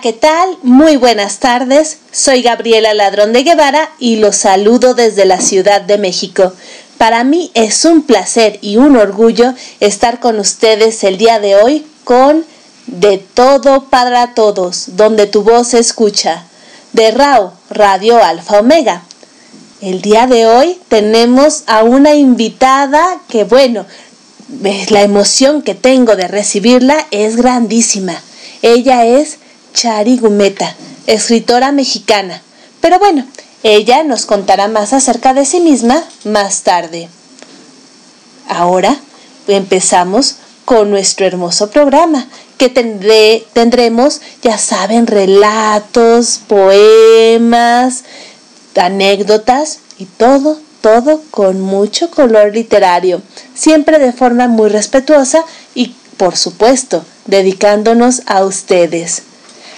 ¿qué tal? Muy buenas tardes. Soy Gabriela Ladrón de Guevara y los saludo desde la Ciudad de México. Para mí es un placer y un orgullo estar con ustedes el día de hoy con De todo para todos, donde tu voz se escucha, de RAO, Radio Alfa Omega. El día de hoy tenemos a una invitada que, bueno, la emoción que tengo de recibirla es grandísima. Ella es Chari Gumeta, escritora mexicana. Pero bueno, ella nos contará más acerca de sí misma más tarde. Ahora empezamos con nuestro hermoso programa, que tendremos, ya saben, relatos, poemas, anécdotas y todo, todo con mucho color literario, siempre de forma muy respetuosa y, por supuesto, dedicándonos a ustedes.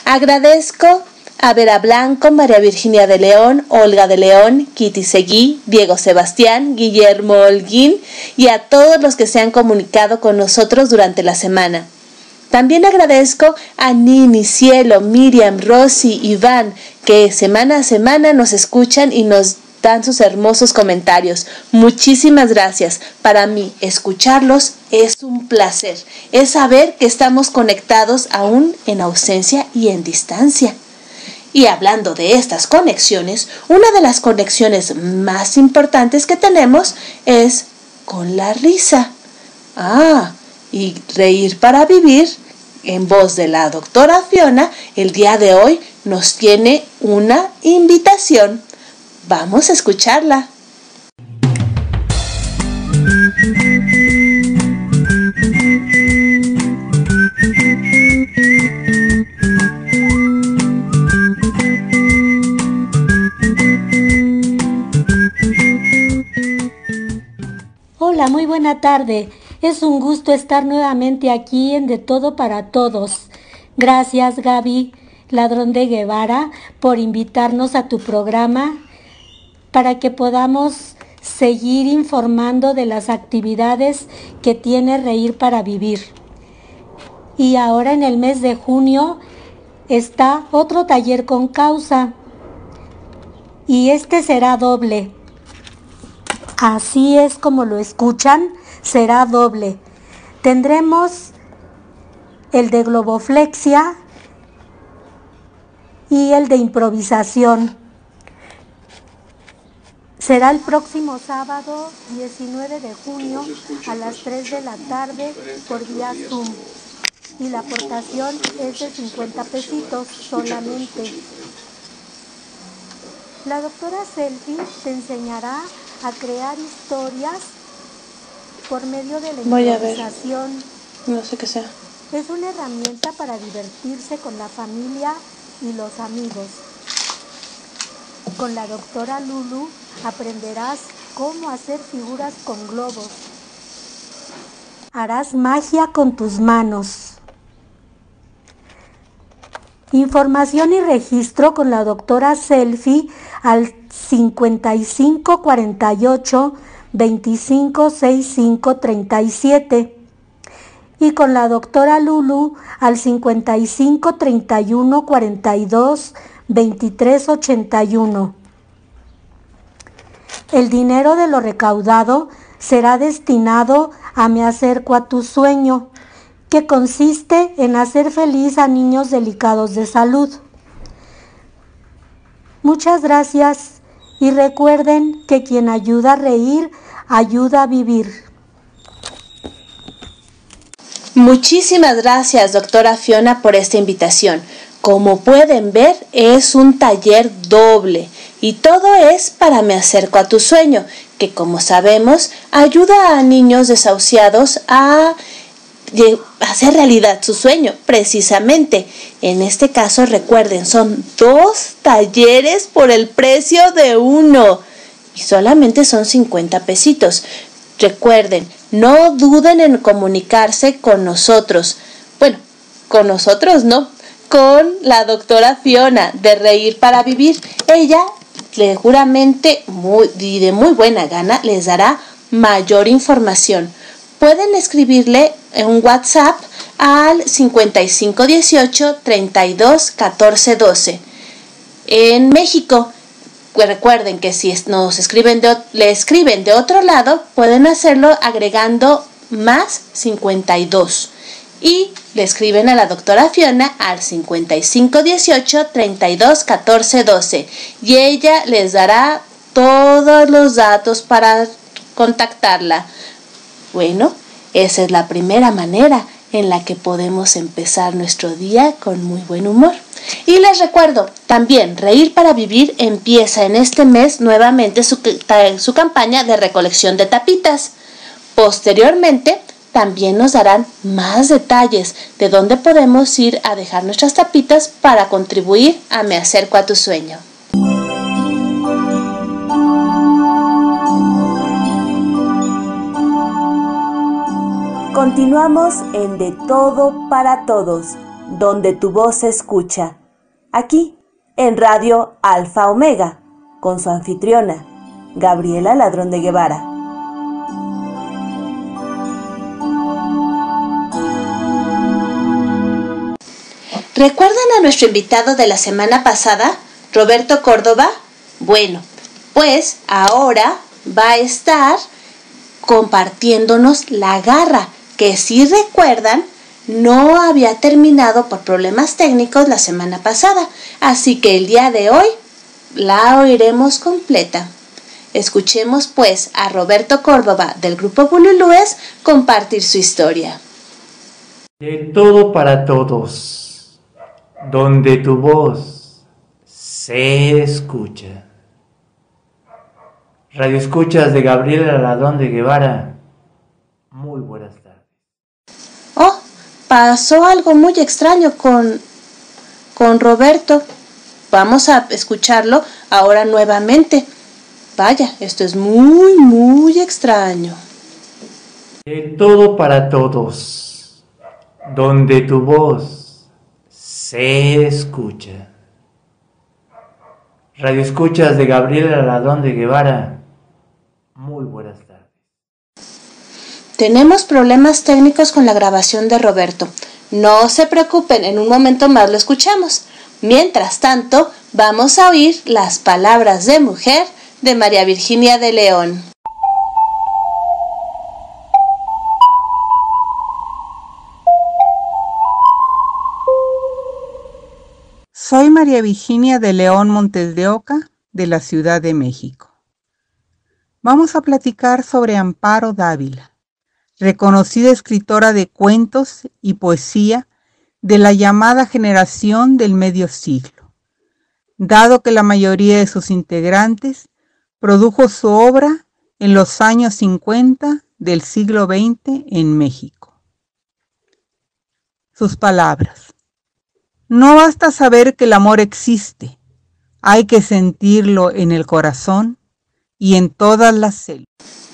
Agradezco a Vera Blanco, María Virginia de León, Olga de León, Kitty Seguí, Diego Sebastián, Guillermo Holguín y a todos los que se han comunicado con nosotros durante la semana. También agradezco a Nini, Cielo, Miriam, Rosy, Iván, que semana a semana nos escuchan y nos dan sus hermosos comentarios. Muchísimas gracias. Para mí, escucharlos es un placer. Es saber que estamos conectados aún en ausencia y en distancia. Y hablando de estas conexiones, una de las conexiones más importantes que tenemos es con la risa. Ah, y reír para vivir, en voz de la doctora Fiona, el día de hoy nos tiene una invitación Vamos a escucharla. Hola, muy buena tarde. Es un gusto estar nuevamente aquí en De Todo para Todos. Gracias, Gaby, ladrón de Guevara, por invitarnos a tu programa para que podamos seguir informando de las actividades que tiene Reír para Vivir. Y ahora en el mes de junio está otro taller con causa y este será doble. Así es como lo escuchan, será doble. Tendremos el de globoflexia y el de improvisación. Será el próximo sábado 19 de junio a las 3 de la tarde por vía Zoom. Y la aportación es de 50 pesitos solamente. La doctora Selfie te enseñará a crear historias por medio de la improvisación. No sé qué sea. Es una herramienta para divertirse con la familia y los amigos. Con la doctora Lulu aprenderás cómo hacer figuras con globos. Harás magia con tus manos. Información y registro con la doctora Selfie al 5548 256537 y con la doctora Lulu al 5531 42 2381. El dinero de lo recaudado será destinado a Me acerco a tu sueño, que consiste en hacer feliz a niños delicados de salud. Muchas gracias y recuerden que quien ayuda a reír, ayuda a vivir. Muchísimas gracias, doctora Fiona, por esta invitación. Como pueden ver, es un taller doble y todo es para Me acerco a tu sueño, que como sabemos ayuda a niños desahuciados a hacer realidad su sueño, precisamente. En este caso, recuerden, son dos talleres por el precio de uno y solamente son 50 pesitos. Recuerden, no duden en comunicarse con nosotros. Bueno, con nosotros no, con la doctora Fiona de Reír para Vivir. Ella seguramente y de muy buena gana les dará mayor información. Pueden escribirle en WhatsApp al 5518 32 14 12. En México, recuerden que si nos escriben le escriben de otro lado, pueden hacerlo agregando más 52 y le escriben a la doctora Fiona al 5518 32 14 12 y ella les dará todos los datos para contactarla. Bueno, esa es la primera manera en la que podemos empezar nuestro día con muy buen humor. Y les recuerdo, también Reír para Vivir empieza en este mes nuevamente su, su campaña de recolección de tapitas. Posteriormente, también nos darán más detalles de dónde podemos ir a dejar nuestras tapitas para contribuir a Me acerco a tu sueño. Continuamos en De Todo para Todos, donde tu voz se escucha. Aquí, en Radio Alfa Omega, con su anfitriona, Gabriela Ladrón de Guevara. ¿Recuerdan a nuestro invitado de la semana pasada, Roberto Córdoba? Bueno, pues ahora va a estar compartiéndonos la garra que si recuerdan no había terminado por problemas técnicos la semana pasada, así que el día de hoy la oiremos completa. Escuchemos pues a Roberto Córdoba del grupo Bululúes compartir su historia. De todo para todos, donde tu voz se escucha. Radio Escuchas de Gabriela Ladón de Guevara, muy buenas pasó algo muy extraño con, con Roberto. Vamos a escucharlo ahora nuevamente. Vaya, esto es muy, muy extraño. De todo para todos, donde tu voz se escucha. Radio Escuchas de Gabriela Ladón de Guevara, muy buenas tardes. Tenemos problemas técnicos con la grabación de Roberto. No se preocupen, en un momento más lo escuchamos. Mientras tanto, vamos a oír las palabras de mujer de María Virginia de León. Soy María Virginia de León Montes de Oca, de la Ciudad de México. Vamos a platicar sobre Amparo Dávila reconocida escritora de cuentos y poesía de la llamada generación del medio siglo, dado que la mayoría de sus integrantes produjo su obra en los años 50 del siglo XX en México. Sus palabras. No basta saber que el amor existe, hay que sentirlo en el corazón y en todas las células.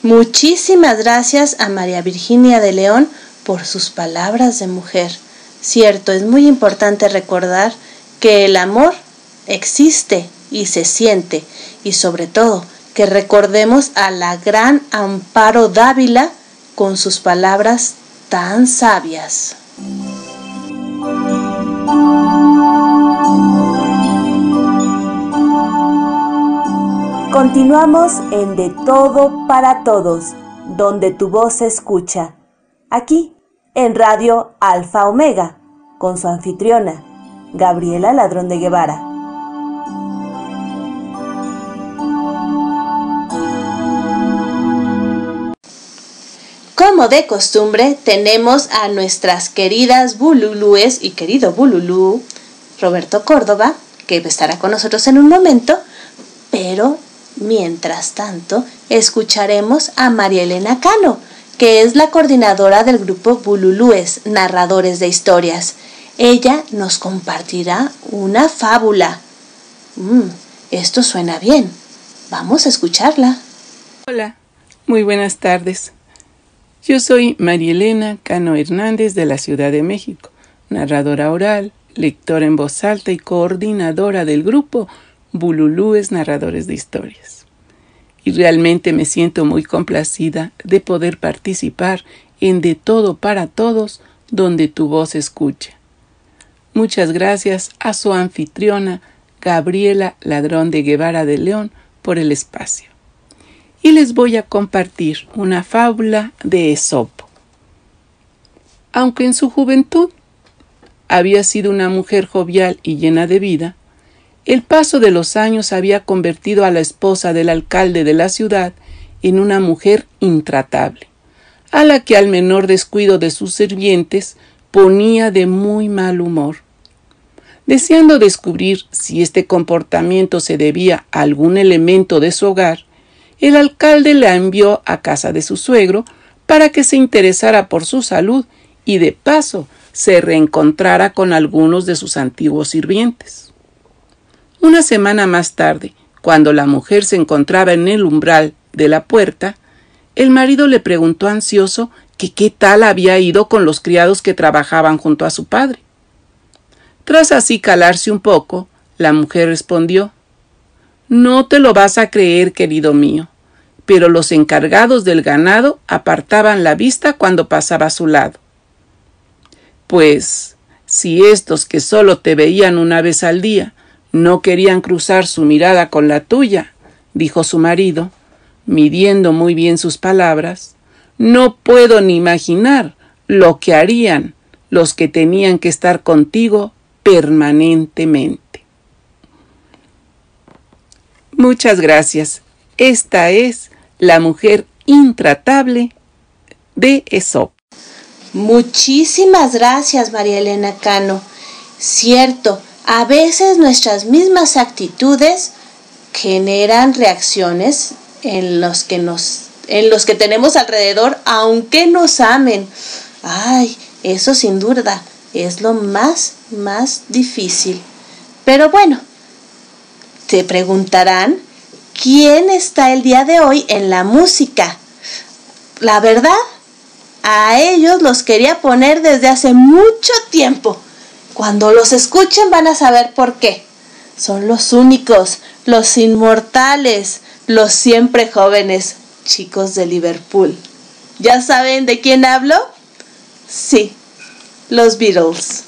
Muchísimas gracias a María Virginia de León por sus palabras de mujer. Cierto, es muy importante recordar que el amor existe y se siente y sobre todo que recordemos a la gran Amparo Dávila con sus palabras tan sabias. Continuamos en De Todo para Todos, donde tu voz se escucha. Aquí, en Radio Alfa Omega, con su anfitriona, Gabriela Ladrón de Guevara. Como de costumbre, tenemos a nuestras queridas Bululúes y querido Bululú, Roberto Córdoba, que estará con nosotros en un momento, pero Mientras tanto, escucharemos a María Elena Cano, que es la coordinadora del grupo Bululúes, narradores de historias. Ella nos compartirá una fábula. Mm, esto suena bien. Vamos a escucharla. Hola, muy buenas tardes. Yo soy María Elena Cano Hernández de la Ciudad de México, narradora oral, lectora en voz alta y coordinadora del grupo Bululúes narradores de historias. Y realmente me siento muy complacida de poder participar en De Todo para Todos donde tu voz escucha. Muchas gracias a su anfitriona, Gabriela Ladrón de Guevara de León, por el espacio. Y les voy a compartir una fábula de Esopo. Aunque en su juventud había sido una mujer jovial y llena de vida, el paso de los años había convertido a la esposa del alcalde de la ciudad en una mujer intratable, a la que al menor descuido de sus sirvientes ponía de muy mal humor. Deseando descubrir si este comportamiento se debía a algún elemento de su hogar, el alcalde la envió a casa de su suegro para que se interesara por su salud y de paso se reencontrara con algunos de sus antiguos sirvientes. Una semana más tarde, cuando la mujer se encontraba en el umbral de la puerta, el marido le preguntó ansioso que qué tal había ido con los criados que trabajaban junto a su padre. Tras así calarse un poco, la mujer respondió No te lo vas a creer, querido mío, pero los encargados del ganado apartaban la vista cuando pasaba a su lado. Pues, si estos que solo te veían una vez al día no querían cruzar su mirada con la tuya, dijo su marido, midiendo muy bien sus palabras, no puedo ni imaginar lo que harían los que tenían que estar contigo permanentemente. Muchas gracias. Esta es la mujer intratable de Esop. Muchísimas gracias, María Elena Cano. Cierto, a veces nuestras mismas actitudes generan reacciones en los que nos en los que tenemos alrededor aunque nos amen. Ay, eso sin duda es lo más más difícil. Pero bueno, te preguntarán quién está el día de hoy en la música. La verdad, a ellos los quería poner desde hace mucho tiempo. Cuando los escuchen van a saber por qué. Son los únicos, los inmortales, los siempre jóvenes chicos de Liverpool. ¿Ya saben de quién hablo? Sí, los Beatles.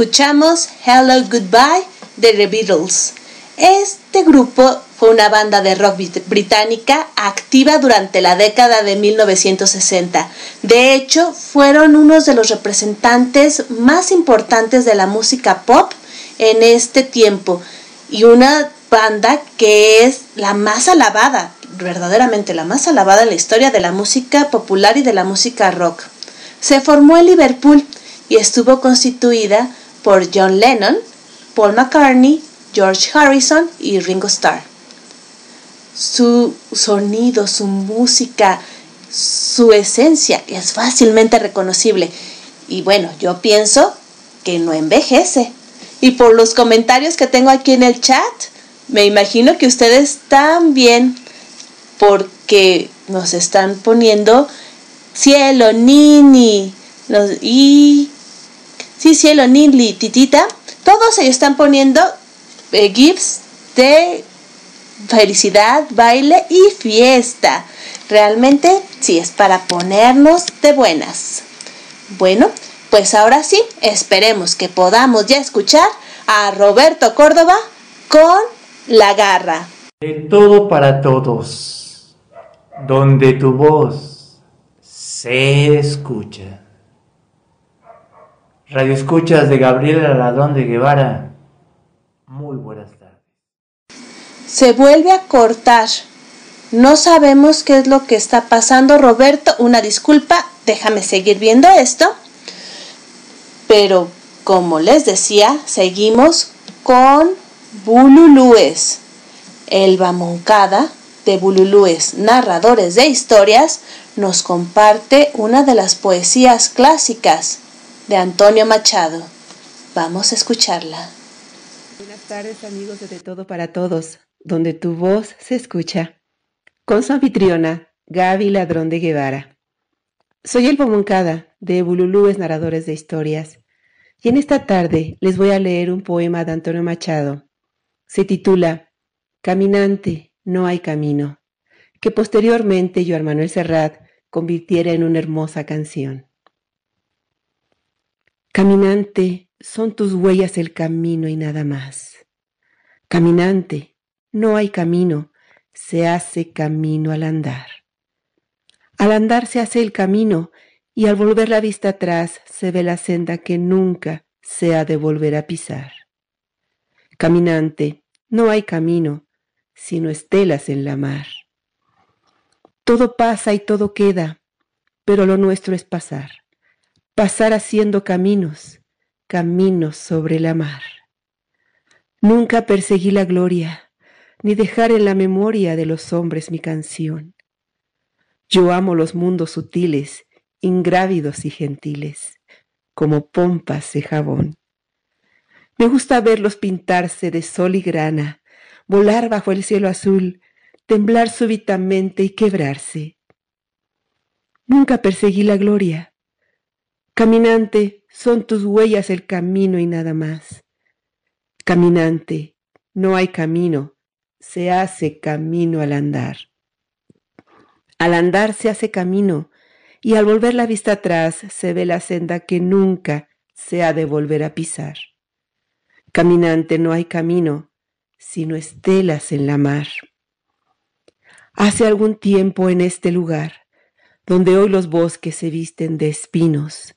Escuchamos Hello Goodbye de The Beatles. Este grupo fue una banda de rock británica activa durante la década de 1960. De hecho, fueron unos de los representantes más importantes de la música pop en este tiempo y una banda que es la más alabada, verdaderamente la más alabada en la historia de la música popular y de la música rock. Se formó en Liverpool y estuvo constituida por John Lennon, Paul McCartney, George Harrison y Ringo Starr. Su sonido, su música, su esencia es fácilmente reconocible y bueno, yo pienso que no envejece. Y por los comentarios que tengo aquí en el chat, me imagino que ustedes también, porque nos están poniendo cielo, nini, y sí, cielo, nini, titita, todos ellos están poniendo eh, gifs de felicidad, baile y fiesta. Realmente sí es para ponernos de buenas. Bueno, pues ahora sí, esperemos que podamos ya escuchar a Roberto Córdoba con La Garra. De todo para todos, donde tu voz se escucha. Radio Escuchas de Gabriela Ladrón de Guevara. Muy buenas tardes. Se vuelve a cortar. No sabemos qué es lo que está pasando, Roberto. Una disculpa, déjame seguir viendo esto. Pero como les decía, seguimos con Bululúes. Elba Moncada, de Bululúes, narradores de historias, nos comparte una de las poesías clásicas de Antonio Machado. Vamos a escucharla. Buenas tardes amigos de Todo para Todos, donde tu voz se escucha. Con su anfitriona, Gaby Ladrón de Guevara. Soy Elba Moncada, de Bululúes Narradores de Historias y en esta tarde les voy a leer un poema de Antonio Machado. Se titula Caminante, no hay camino, que posteriormente Joan Manuel Serrat convirtiera en una hermosa canción. Caminante, son tus huellas el camino y nada más. Caminante, no hay camino, se hace camino al andar. Al andar se hace el camino y al volver la vista atrás se ve la senda que nunca se ha de volver a pisar. Caminante, no hay camino, sino estelas en la mar. Todo pasa y todo queda, pero lo nuestro es pasar, pasar haciendo caminos, caminos sobre la mar. Nunca perseguí la gloria, ni dejar en la memoria de los hombres mi canción. Yo amo los mundos sutiles ingrávidos y gentiles, como pompas de jabón. Me gusta verlos pintarse de sol y grana, volar bajo el cielo azul, temblar súbitamente y quebrarse. Nunca perseguí la gloria. Caminante, son tus huellas el camino y nada más. Caminante, no hay camino, se hace camino al andar. Al andar se hace camino, y al volver la vista atrás se ve la senda que nunca se ha de volver a pisar. Caminante no hay camino, sino estelas en la mar. Hace algún tiempo en este lugar, donde hoy los bosques se visten de espinos,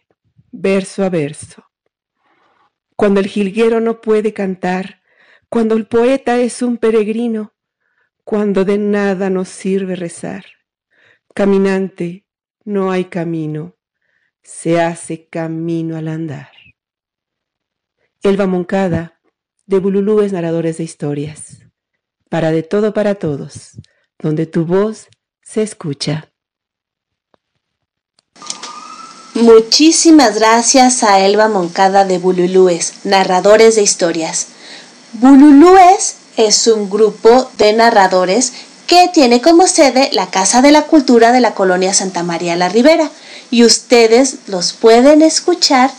verso a verso. Cuando el jilguero no puede cantar, cuando el poeta es un peregrino, cuando de nada nos sirve rezar. Caminante, no hay camino, se hace camino al andar. Elba Moncada, de Bululúes Narradores de Historias. Para de todo para todos, donde tu voz se escucha. Muchísimas gracias a Elba Moncada de Bululúes, narradores de historias. Bululúes es un grupo de narradores que tiene como sede la Casa de la Cultura de la Colonia Santa María la Ribera y ustedes los pueden escuchar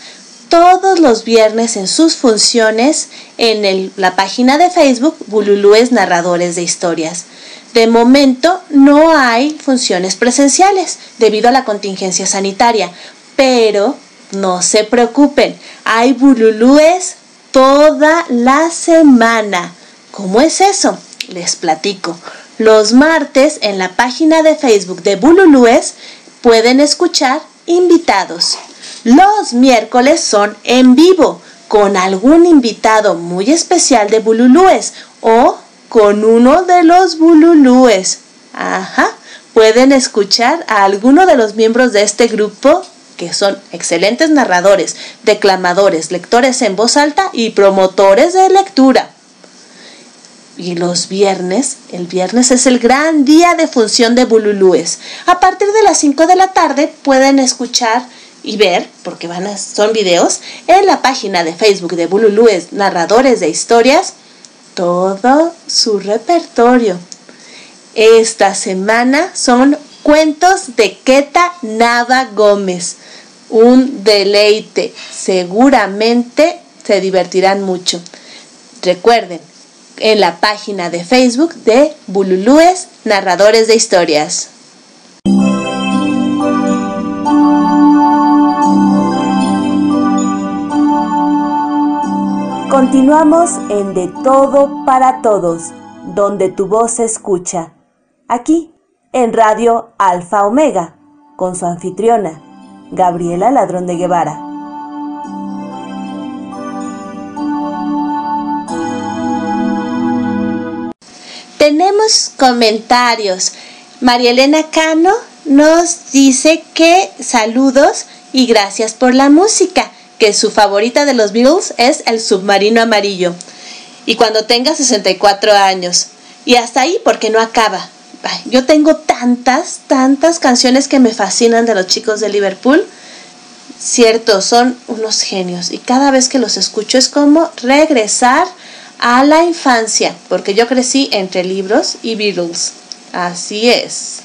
todos los viernes en sus funciones en la página de Facebook Bululúes Narradores de Historias. De momento no hay funciones presenciales debido a la contingencia sanitaria, pero no se preocupen, hay bululúes toda la semana. ¿Cómo es eso? Les platico. Los martes en la página de Facebook de Bululúes pueden escuchar invitados. Los miércoles son en vivo con algún invitado muy especial de Bululúes o con uno de los Bululúes. Ajá, pueden escuchar a alguno de los miembros de este grupo que son excelentes narradores, declamadores, lectores en voz alta y promotores de lectura. Y los viernes, el viernes es el gran día de función de Bululúes. A partir de las 5 de la tarde pueden escuchar y ver, porque van a, son videos, en la página de Facebook de Bululúes Narradores de Historias, todo su repertorio. Esta semana son cuentos de Queta Nava Gómez. Un deleite. Seguramente se divertirán mucho. Recuerden, en la página de Facebook de Bululúes Narradores de Historias. Continuamos en De Todo para Todos, donde tu voz se escucha. Aquí, en Radio Alfa Omega, con su anfitriona, Gabriela Ladrón de Guevara. Tenemos comentarios. María Elena Cano nos dice que saludos y gracias por la música que su favorita de los Beatles es El submarino amarillo. Y cuando tenga 64 años. Y hasta ahí porque no acaba. Yo tengo tantas, tantas canciones que me fascinan de los chicos de Liverpool. Cierto, son unos genios. Y cada vez que los escucho es como regresar a la infancia. Porque yo crecí entre libros y Beatles. Así es.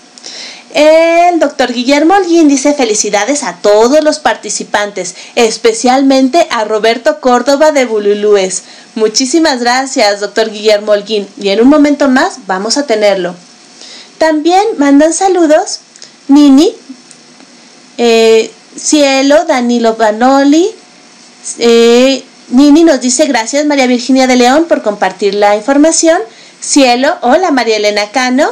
El doctor Guillermo Holguín dice felicidades a todos los participantes, especialmente a Roberto Córdoba de Bululúes. Muchísimas gracias, doctor Guillermo Holguín, y en un momento más vamos a tenerlo. También mandan saludos Nini, eh, Cielo, Danilo Banoli. Eh, Nini nos dice gracias María Virginia de León por compartir la información. Cielo, hola María Elena Cano.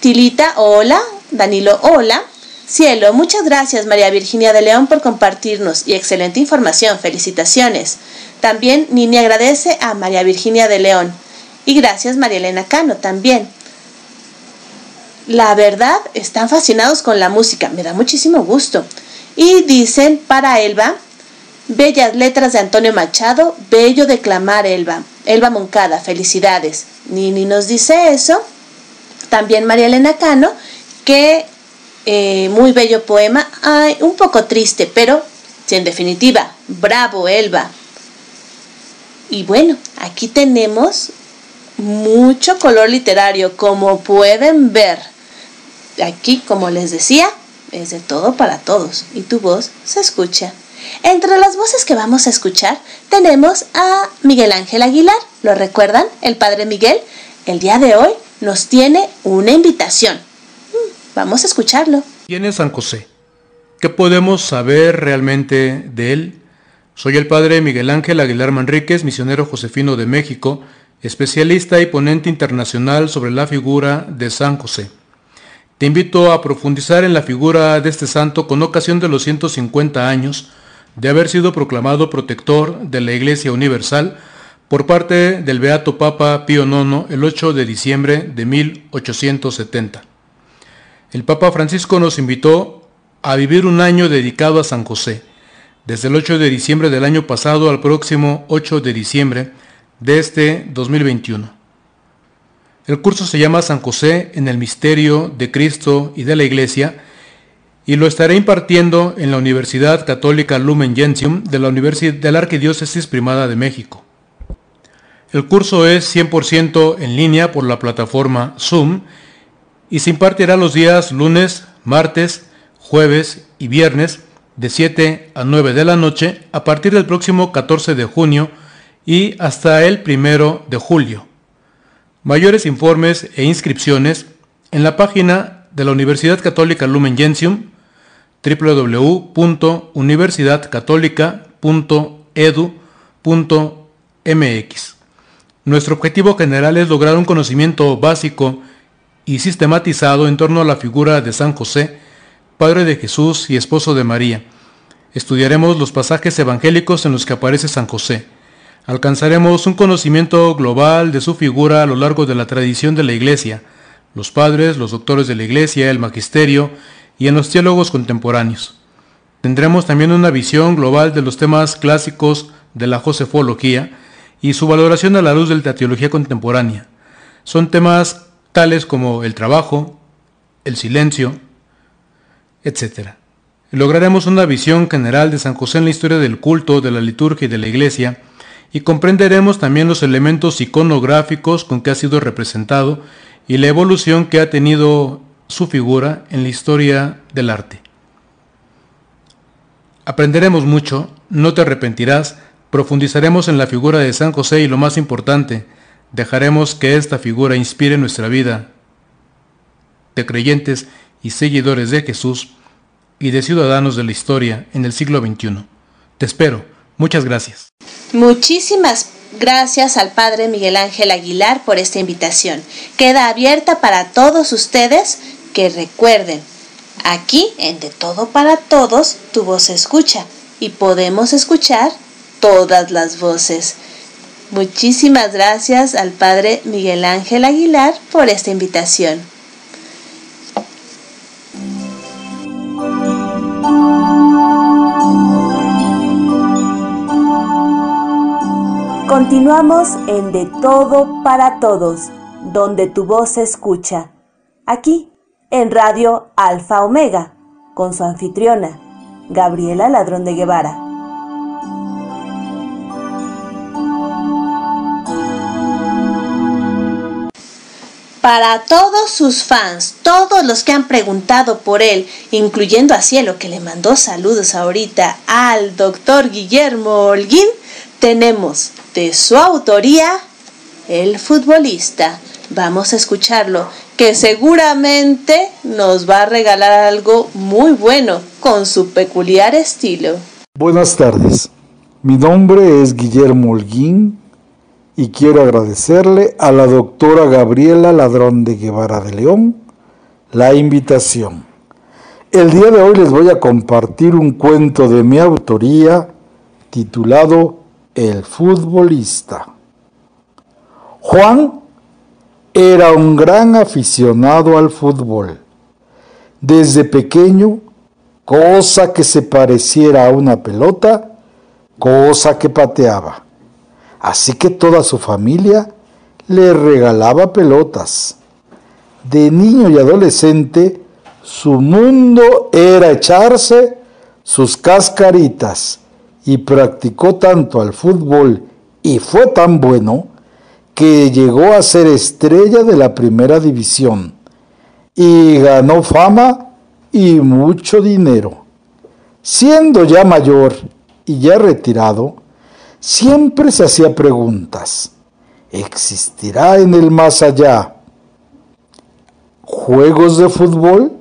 Tilita, hola. Danilo, hola. Cielo, muchas gracias María Virginia de León por compartirnos y excelente información. Felicitaciones. También Nini agradece a María Virginia de León. Y gracias María Elena Cano también. La verdad, están fascinados con la música. Me da muchísimo gusto. Y dicen para Elba, bellas letras de Antonio Machado, bello declamar Elba. Elba Moncada, felicidades. Nini nos dice eso. También María Elena Cano Qué eh, muy bello poema, Ay, un poco triste, pero en definitiva, bravo Elba. Y bueno, aquí tenemos mucho color literario, como pueden ver. Aquí, como les decía, es de todo para todos y tu voz se escucha. Entre las voces que vamos a escuchar tenemos a Miguel Ángel Aguilar. ¿Lo recuerdan? El padre Miguel. El día de hoy nos tiene una invitación. Vamos a escucharlo. ¿Quién es San José? ¿Qué podemos saber realmente de él? Soy el padre Miguel Ángel Aguilar Manríquez, misionero josefino de México, especialista y ponente internacional sobre la figura de San José. Te invito a profundizar en la figura de este santo con ocasión de los 150 años de haber sido proclamado protector de la Iglesia Universal por parte del Beato Papa Pío IX el 8 de diciembre de 1870. El Papa Francisco nos invitó a vivir un año dedicado a San José, desde el 8 de diciembre del año pasado al próximo 8 de diciembre de este 2021. El curso se llama San José en el misterio de Cristo y de la Iglesia y lo estaré impartiendo en la Universidad Católica Lumen Gentium de la, Universidad de la Arquidiócesis Primada de México. El curso es 100% en línea por la plataforma Zoom y se impartirá los días lunes, martes, jueves y viernes de 7 a 9 de la noche a partir del próximo 14 de junio y hasta el 1 de julio. Mayores informes e inscripciones en la página de la Universidad Católica Lumen Gentium www.universidadcatólica.edu.mx. Nuestro objetivo general es lograr un conocimiento básico y sistematizado en torno a la figura de San José, Padre de Jesús y Esposo de María. Estudiaremos los pasajes evangélicos en los que aparece San José. Alcanzaremos un conocimiento global de su figura a lo largo de la tradición de la Iglesia, los padres, los doctores de la Iglesia, el magisterio y en los teólogos contemporáneos. Tendremos también una visión global de los temas clásicos de la josefología y su valoración a la luz de la teología contemporánea. Son temas tales como el trabajo, el silencio, etc. Lograremos una visión general de San José en la historia del culto, de la liturgia y de la iglesia, y comprenderemos también los elementos iconográficos con que ha sido representado y la evolución que ha tenido su figura en la historia del arte. Aprenderemos mucho, no te arrepentirás, profundizaremos en la figura de San José y lo más importante, dejaremos que esta figura inspire nuestra vida de creyentes y seguidores de Jesús y de ciudadanos de la historia en el siglo XXI. Te espero. Muchas gracias. Muchísimas gracias al Padre Miguel Ángel Aguilar por esta invitación. Queda abierta para todos ustedes que recuerden, aquí en De Todo para Todos tu voz se escucha y podemos escuchar todas las voces. Muchísimas gracias al Padre Miguel Ángel Aguilar por esta invitación. Continuamos en De Todo para Todos, donde tu voz se escucha. Aquí en Radio Alfa Omega, con su anfitriona, Gabriela Ladrón de Guevara. Para todos sus fans, todos los que han preguntado por él, incluyendo a Cielo que le mandó saludos ahorita al doctor Guillermo Holguín, tenemos de su autoría El futbolista. Vamos a escucharlo que seguramente nos va a regalar algo muy bueno con su peculiar estilo. Buenas tardes, mi nombre es Guillermo Holguín y quiero agradecerle a la doctora Gabriela Ladrón de Guevara de León la invitación. El día de hoy les voy a compartir un cuento de mi autoría titulado El futbolista. Juan era un gran aficionado al fútbol. Desde pequeño, cosa que se pareciera a una pelota, cosa que pateaba. Así que toda su familia le regalaba pelotas. De niño y adolescente, su mundo era echarse sus cascaritas y practicó tanto al fútbol y fue tan bueno que llegó a ser estrella de la primera división y ganó fama y mucho dinero. Siendo ya mayor y ya retirado, siempre se hacía preguntas. ¿Existirá en el más allá juegos de fútbol?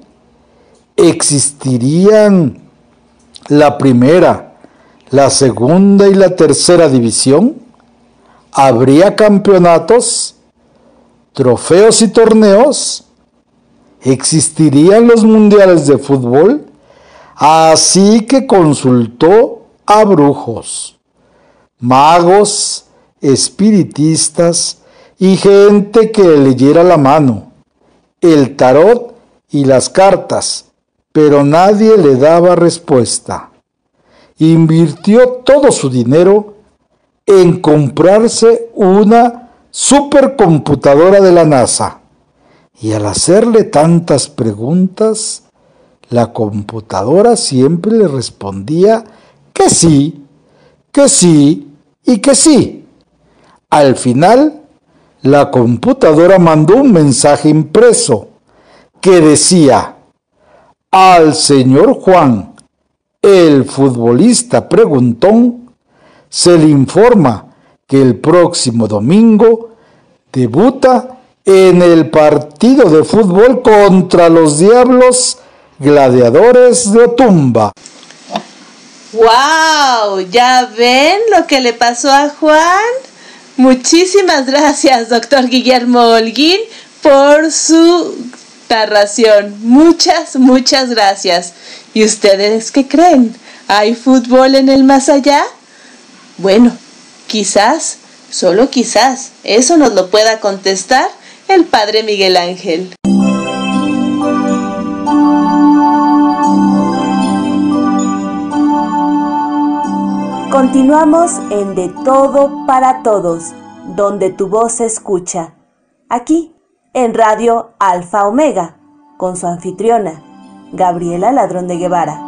¿Existirían la primera, la segunda y la tercera división? habría campeonatos, trofeos y torneos, existirían los mundiales de fútbol, así que consultó a brujos, magos, espiritistas y gente que leyera la mano, el tarot y las cartas, pero nadie le daba respuesta. Invirtió todo su dinero en comprarse una supercomputadora de la NASA. Y al hacerle tantas preguntas, la computadora siempre le respondía que sí, que sí y que sí. Al final, la computadora mandó un mensaje impreso que decía, al señor Juan, el futbolista preguntón, se le informa que el próximo domingo debuta en el partido de fútbol contra los Diablos Gladiadores de Otumba. ¡Wow! ¿Ya ven lo que le pasó a Juan? Muchísimas gracias, doctor Guillermo Holguín, por su narración. Muchas, muchas gracias. ¿Y ustedes qué creen? ¿Hay fútbol en el más allá? Bueno, quizás, solo quizás, eso nos lo pueda contestar el Padre Miguel Ángel. Continuamos en De Todo para Todos, donde tu voz se escucha. Aquí, en Radio Alfa Omega, con su anfitriona, Gabriela Ladrón de Guevara.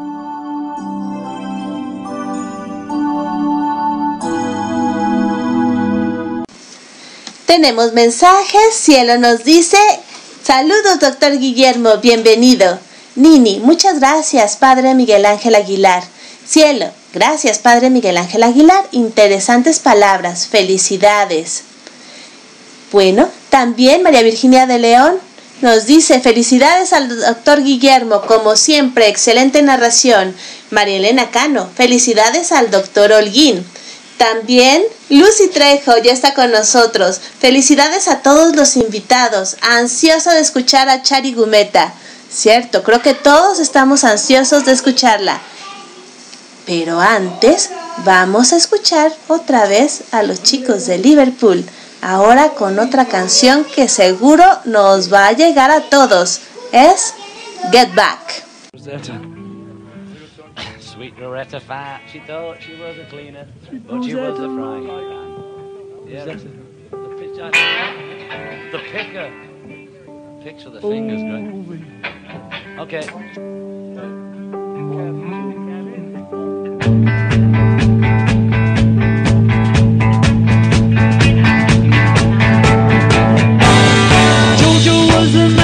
Tenemos mensajes, Cielo nos dice, saludos doctor Guillermo, bienvenido. Nini, muchas gracias, Padre Miguel Ángel Aguilar. Cielo, gracias Padre Miguel Ángel Aguilar. Interesantes palabras. Felicidades. Bueno, también María Virginia de León nos dice felicidades al doctor Guillermo, como siempre, excelente narración. María Elena Cano, felicidades al doctor Holguín. También Lucy Trejo ya está con nosotros. Felicidades a todos los invitados. Ansiosa de escuchar a Chari Gumeta. Cierto, creo que todos estamos ansiosos de escucharla. Pero antes vamos a escuchar otra vez a los chicos de Liverpool, ahora con otra canción que seguro nos va a llegar a todos. Es Get Back. Sweet Loretta Fat, she thought she was a cleaner, but she was a frying pan. Yeah, the, the, pitch, the picker. Picks with the fingers, great. Okay. thousand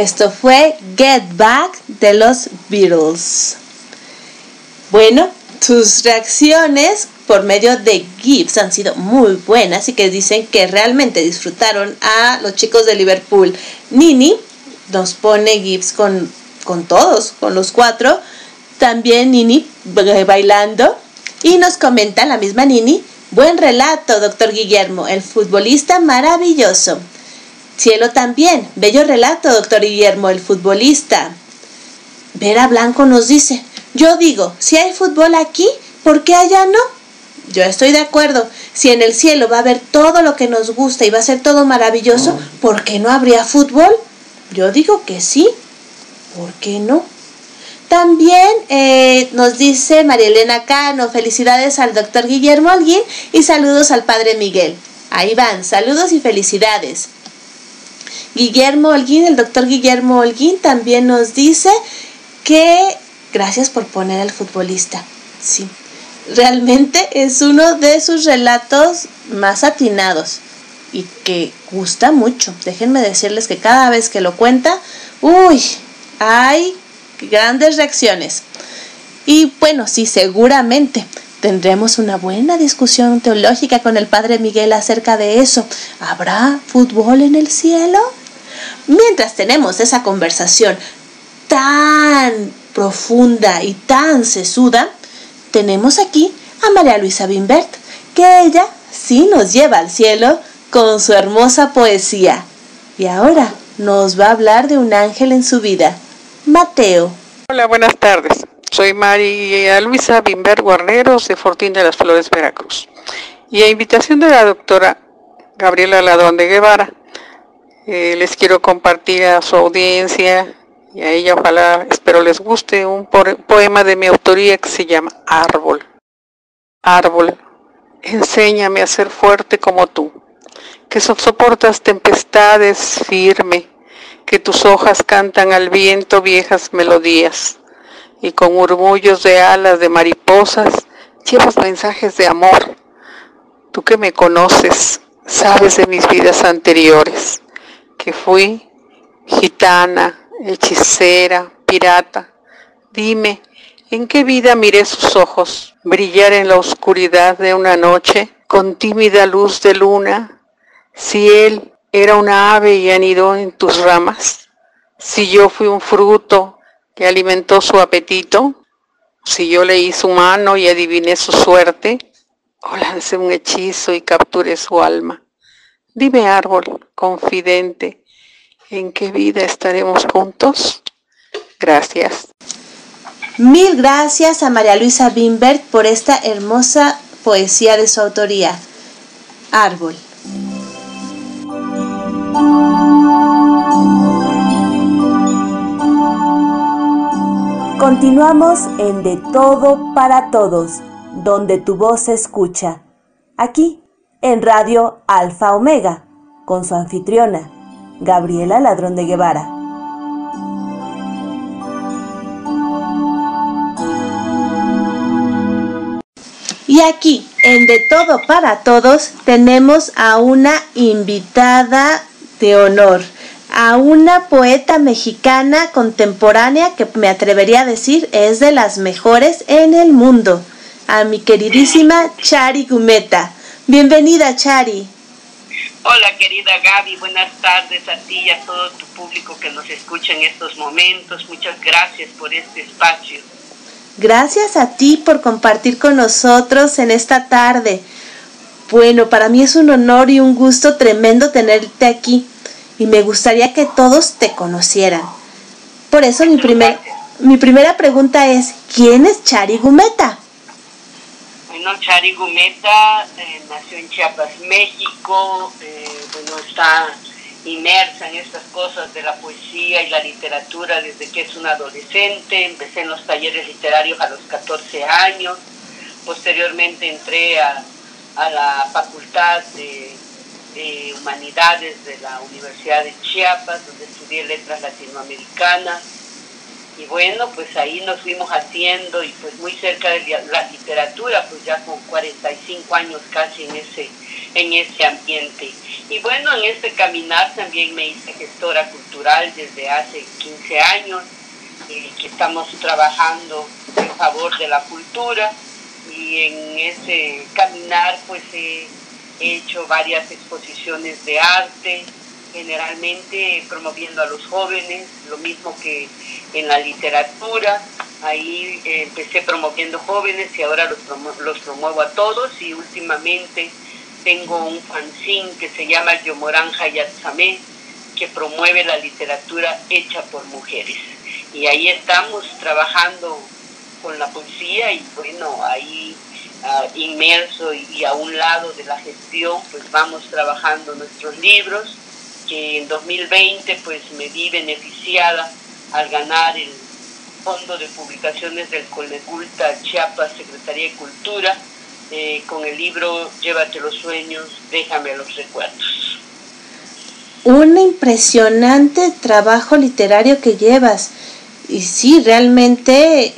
Esto fue Get Back de los Beatles. Bueno, tus reacciones por medio de GIFs han sido muy buenas y que dicen que realmente disfrutaron a los chicos de Liverpool. Nini nos pone GIFs con, con todos, con los cuatro. También Nini bailando. Y nos comenta la misma Nini. Buen relato, doctor Guillermo, el futbolista maravilloso. Cielo también, bello relato, doctor Guillermo, el futbolista. Vera Blanco nos dice, yo digo, si hay fútbol aquí, ¿por qué allá no? Yo estoy de acuerdo. Si en el cielo va a haber todo lo que nos gusta y va a ser todo maravilloso, ¿por qué no habría fútbol? Yo digo que sí. ¿Por qué no? También eh, nos dice María Elena Cano, felicidades al doctor Guillermo Holguín y saludos al padre Miguel. Ahí van, saludos y felicidades. Guillermo Holguín, el doctor Guillermo Holguín también nos dice que gracias por poner al futbolista. Sí, realmente es uno de sus relatos más atinados y que gusta mucho. Déjenme decirles que cada vez que lo cuenta, uy, hay grandes reacciones. Y bueno, sí, seguramente tendremos una buena discusión teológica con el Padre Miguel acerca de eso. ¿Habrá fútbol en el cielo? Mientras tenemos esa conversación tan profunda y tan sesuda, tenemos aquí a María Luisa Bimbert, que ella sí nos lleva al cielo con su hermosa poesía. Y ahora nos va a hablar de un ángel en su vida, Mateo. Hola, buenas tardes. Soy María Luisa Bimbert Guarneros de Fortín de las Flores, Veracruz. Y a invitación de la doctora Gabriela Ladrón de Guevara, eh, les quiero compartir a su audiencia y a ella ojalá, espero les guste, un poema de mi autoría que se llama Árbol. Árbol, enséñame a ser fuerte como tú, que soportas tempestades firme, que tus hojas cantan al viento viejas melodías, y con murmullos de alas de mariposas llevas mensajes de amor. Tú que me conoces, sabes de mis vidas anteriores, que fui gitana, hechicera, pirata, dime, ¿en qué vida miré sus ojos brillar en la oscuridad de una noche con tímida luz de luna? Si él era una ave y anidó en tus ramas, si yo fui un fruto que alimentó su apetito, si yo leí su mano y adiviné su suerte, o lancé un hechizo y capturé su alma. Dime árbol, confidente, en qué vida estaremos juntos. Gracias. Mil gracias a María Luisa Bimbert por esta hermosa poesía de su autoría. Árbol. Continuamos en De Todo para Todos, donde tu voz se escucha. Aquí, en Radio Alfa Omega, con su anfitriona, Gabriela Ladrón de Guevara. Y aquí, en De Todo para Todos, tenemos a una invitada de honor, a una poeta mexicana contemporánea que me atrevería a decir es de las mejores en el mundo, a mi queridísima Chari Gumeta. Bienvenida, Chari. Hola querida Gaby, buenas tardes a ti y a todo tu público que nos escucha en estos momentos. Muchas gracias por este espacio. Gracias a ti por compartir con nosotros en esta tarde. Bueno, para mí es un honor y un gusto tremendo tenerte aquí y me gustaría que todos te conocieran. Por eso mi, primer, mi primera pregunta es, ¿quién es Chari Gumeta? Bueno, Chari Gumeta eh, nació en Chiapas, México, eh, bueno, está inmersa en estas cosas de la poesía y la literatura desde que es una adolescente. Empecé en los talleres literarios a los 14 años. Posteriormente entré a, la Facultad de, de Humanidades de la Universidad de Chiapas, donde estudié letras latinoamericanas y bueno, pues ahí nos fuimos haciendo y pues muy cerca de la literatura, pues ya con 45 años casi en ese, en ese ambiente. Y bueno, en este caminar también me hice gestora cultural desde hace 15 años, eh, que estamos trabajando en favor de la cultura y en ese caminar pues he hecho varias exposiciones de arte, generalmente promoviendo a los jóvenes, lo mismo que en la literatura. Ahí eh, empecé promoviendo jóvenes y ahora los, los promuevo a todos y últimamente tengo un fanzine que se llama Yomorán Hayatzamé, que promueve la literatura hecha por mujeres. Y ahí estamos trabajando con la poesía y bueno, ahí uh, inmerso y, y, a un lado de la gestión, pues vamos trabajando nuestros libros, que en 2020 pues me vi beneficiada al ganar el Fondo de Publicaciones del Coleculta Chiapas, Secretaría de Cultura, eh, con el libro Llévate los sueños, déjame los recuerdos. Un impresionante trabajo literario que llevas. Y sí, realmente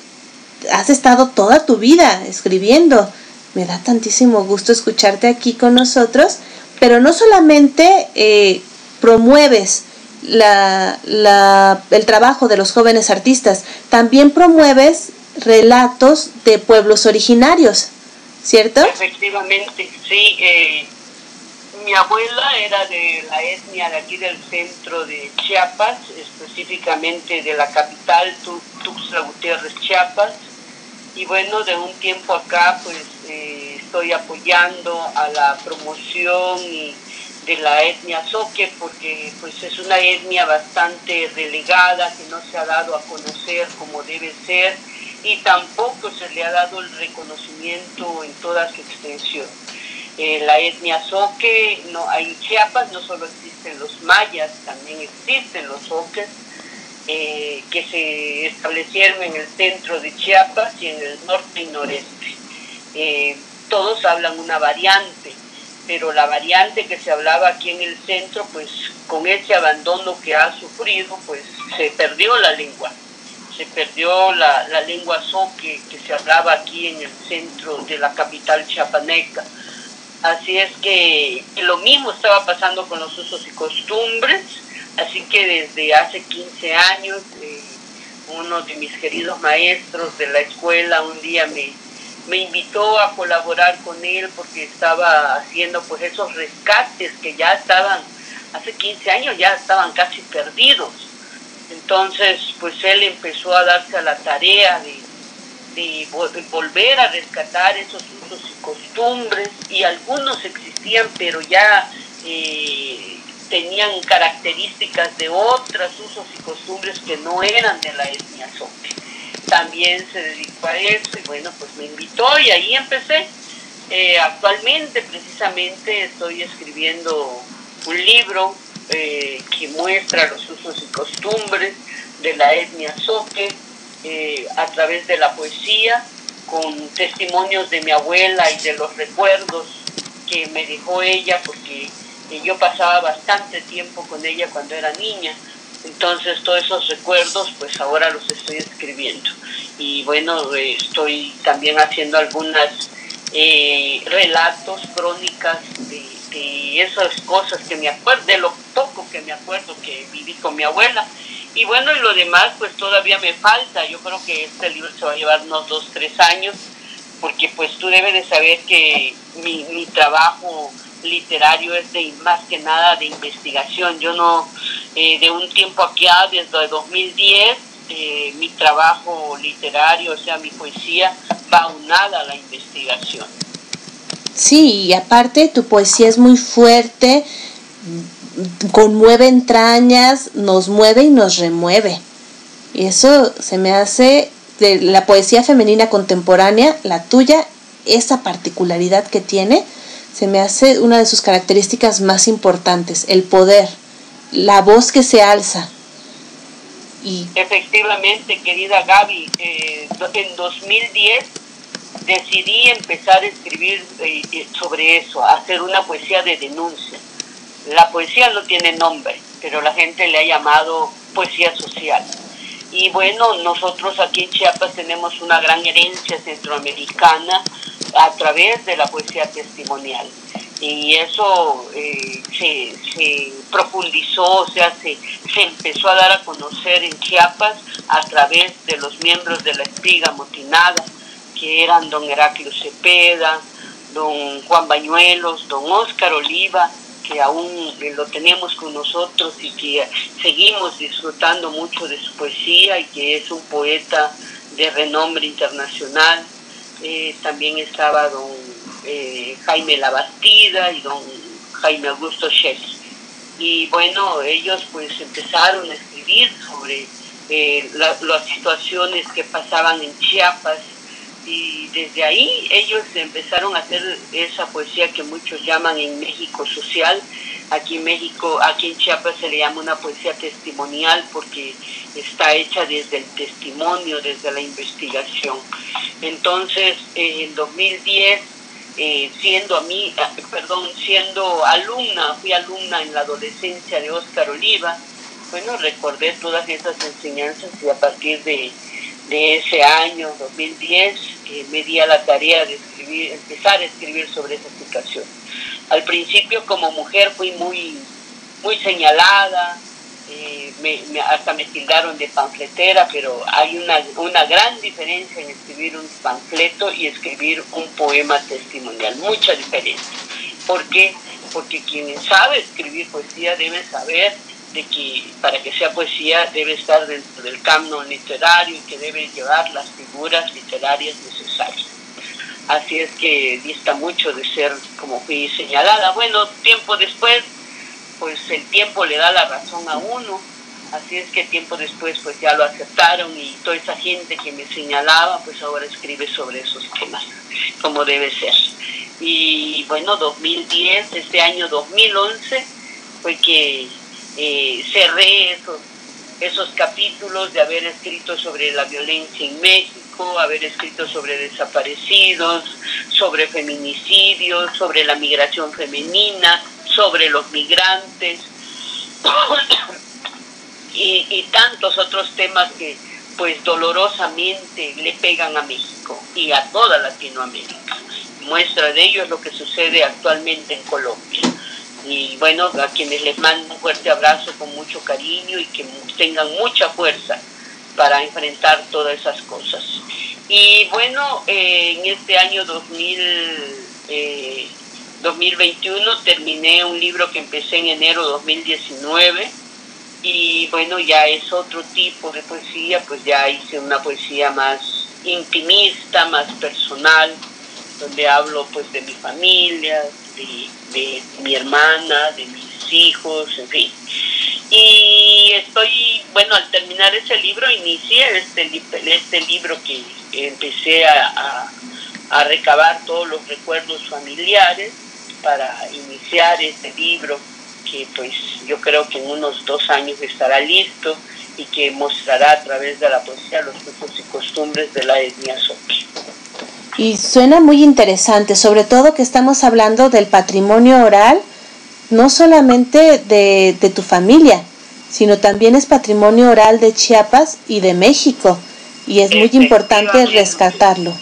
has estado toda tu vida escribiendo. Me da tantísimo gusto escucharte aquí con nosotros, pero no solamente eh, promueves la, la, el trabajo de los jóvenes artistas, también promueves relatos de pueblos originarios. ¿cierto? Efectivamente, sí. Eh, mi abuela era de la etnia de aquí del centro de Chiapas, específicamente de la capital, Tuxtla Gutiérrez, Chiapas. Y bueno, de un tiempo acá, pues eh, estoy apoyando a la promoción de la etnia Soque, porque pues es una etnia bastante relegada, que no se ha dado a conocer como debe ser y tampoco se le ha dado el reconocimiento en toda su extensión. Eh, la etnia Soque, no, en Chiapas no solo existen los mayas, también existen los soques, eh, que se establecieron en el centro de Chiapas y en el norte y noreste. Eh, todos hablan una variante, pero la variante que se hablaba aquí en el centro, pues con ese abandono que ha sufrido, pues se perdió la lengua se perdió la, la lengua soque que se hablaba aquí en el centro de la capital chiapaneca. Así es que lo mismo estaba pasando con los usos y costumbres, así que desde hace 15 años eh, uno de mis queridos maestros de la escuela un día me, me invitó a colaborar con él porque estaba haciendo pues esos rescates que ya estaban, hace 15 años ya estaban casi perdidos. Entonces, pues él empezó a darse a la tarea de, de, volver a rescatar esos usos y costumbres, y algunos existían, pero ya eh, tenían características de otros usos y costumbres que no eran de la etnia Soque. También se dedicó a eso y bueno, pues me invitó y ahí empecé. Eh, actualmente precisamente estoy escribiendo un libro eh, que muestra los usos y costumbres de la etnia Soque eh, a través de la poesía, con testimonios de mi abuela y de los recuerdos que me dejó ella, porque eh, yo pasaba bastante tiempo con ella cuando era niña. Entonces todos esos recuerdos pues ahora los estoy escribiendo. Y bueno, estoy también haciendo algunas relatos, crónicas de esas cosas que me acuerdo, de lo poco que me acuerdo que viví con mi abuela. Y bueno, y lo demás pues todavía me falta. Yo creo que este libro se va a llevar unos dos, tres años, porque pues tú debes de saber que mi, mi trabajo literario es de más que nada de investigación. Yo no, eh, de un tiempo aquí, desde 2010, eh, mi trabajo literario, o sea, mi poesía, va unada a la investigación. Sí, y aparte tu poesía es muy fuerte, conmueve entrañas, nos mueve y nos remueve. Y eso se me hace de la poesía femenina contemporánea, la tuya, esa particularidad que tiene, se me hace una de sus características más importantes, el poder, la voz que se alza. Y... Efectivamente, querida Gaby, eh, en 2010 decidí empezar a escribir eh, eh, sobre eso, a hacer una poesía de denuncia. La poesía no tiene nombre, pero la gente le ha llamado poesía social. Y bueno, nosotros aquí en Chiapas tenemos una gran herencia centroamericana a través de la poesía testimonial. y eso eh, se, se, profundizó, o sea, se, se, empezó a dar a conocer en Chiapas a través de los miembros de la espiga motinada, que eran don Heraclio Cepeda, don Juan Bañuelos, don Óscar Oliva, que aún lo tenemos con nosotros y que seguimos disfrutando mucho de su poesía y que es un poeta de renombre internacional. Eh, también estaba don eh, Jaime Labastida y don Jaime Augusto Scheck. Y bueno, ellos pues empezaron a escribir sobre eh, las situaciones que pasaban en Chiapas y desde ahí ellos empezaron a hacer esa poesía que muchos llaman en México social. Aquí en México, aquí en Chiapas se le llama una poesía testimonial porque está hecha desde el testimonio, desde la investigación. Entonces, en 2010, eh, siendo a mí, ah, perdón, siendo alumna, fui alumna en la adolescencia de Óscar Oliva, bueno, recordé todas esas enseñanzas y a partir de de ese año 2010 eh, me di a la tarea de escribir, empezar a escribir sobre esa situación. Al principio como mujer fui muy, muy señalada, eh, hasta me tildaron de panfletera, pero hay una, una gran diferencia en escribir un panfleto y escribir un poema testimonial, mucha diferencia. ¿Por qué? Porque quien sabe escribir poesía debe saber de que para que sea poesía debe estar dentro del canon literario y que debe llevar las figuras literarias necesarias. Así es que dista mucho de ser como fui señalada. Bueno, tiempo después, pues el tiempo le da la razón a uno, así es que tiempo después pues ya lo aceptaron y toda esa gente que me señalaba pues ahora escribe sobre esos temas, como debe ser. Y bueno, 2010, este año 2011 fue que eh, cerré esos, esos capítulos de haber escrito sobre la violencia en México, haber escrito sobre desaparecidos, sobre feminicidios, sobre la migración femenina, sobre los migrantes y, y tantos otros temas que pues dolorosamente le pegan a México y a toda Latinoamérica. Muestra de ello es lo que sucede actualmente en Colombia y bueno, a quienes les mando un fuerte abrazo con mucho cariño y que tengan mucha fuerza para enfrentar todas esas cosas. Y bueno, eh, en este año 2000, 2021 eh, terminé un libro que empecé en enero 2019 y bueno, ya es otro tipo de poesía, pues ya hice una poesía más intimista, más personal, donde hablo pues de mi familia, de, mi hermana, de mis hijos, en fin. Y estoy, bueno, al terminar ese libro, inicié este, este libro que empecé a, a, recabar todos los recuerdos familiares para iniciar este libro que pues yo creo que en unos dos años estará listo y que mostrará a través de la poesía los usos y costumbres de la etnia Sopi. Y suena muy interesante, sobre todo que estamos hablando del patrimonio oral, no solamente de, de tu familia, sino también es patrimonio oral de Chiapas y de México, y es muy importante rescatarlo.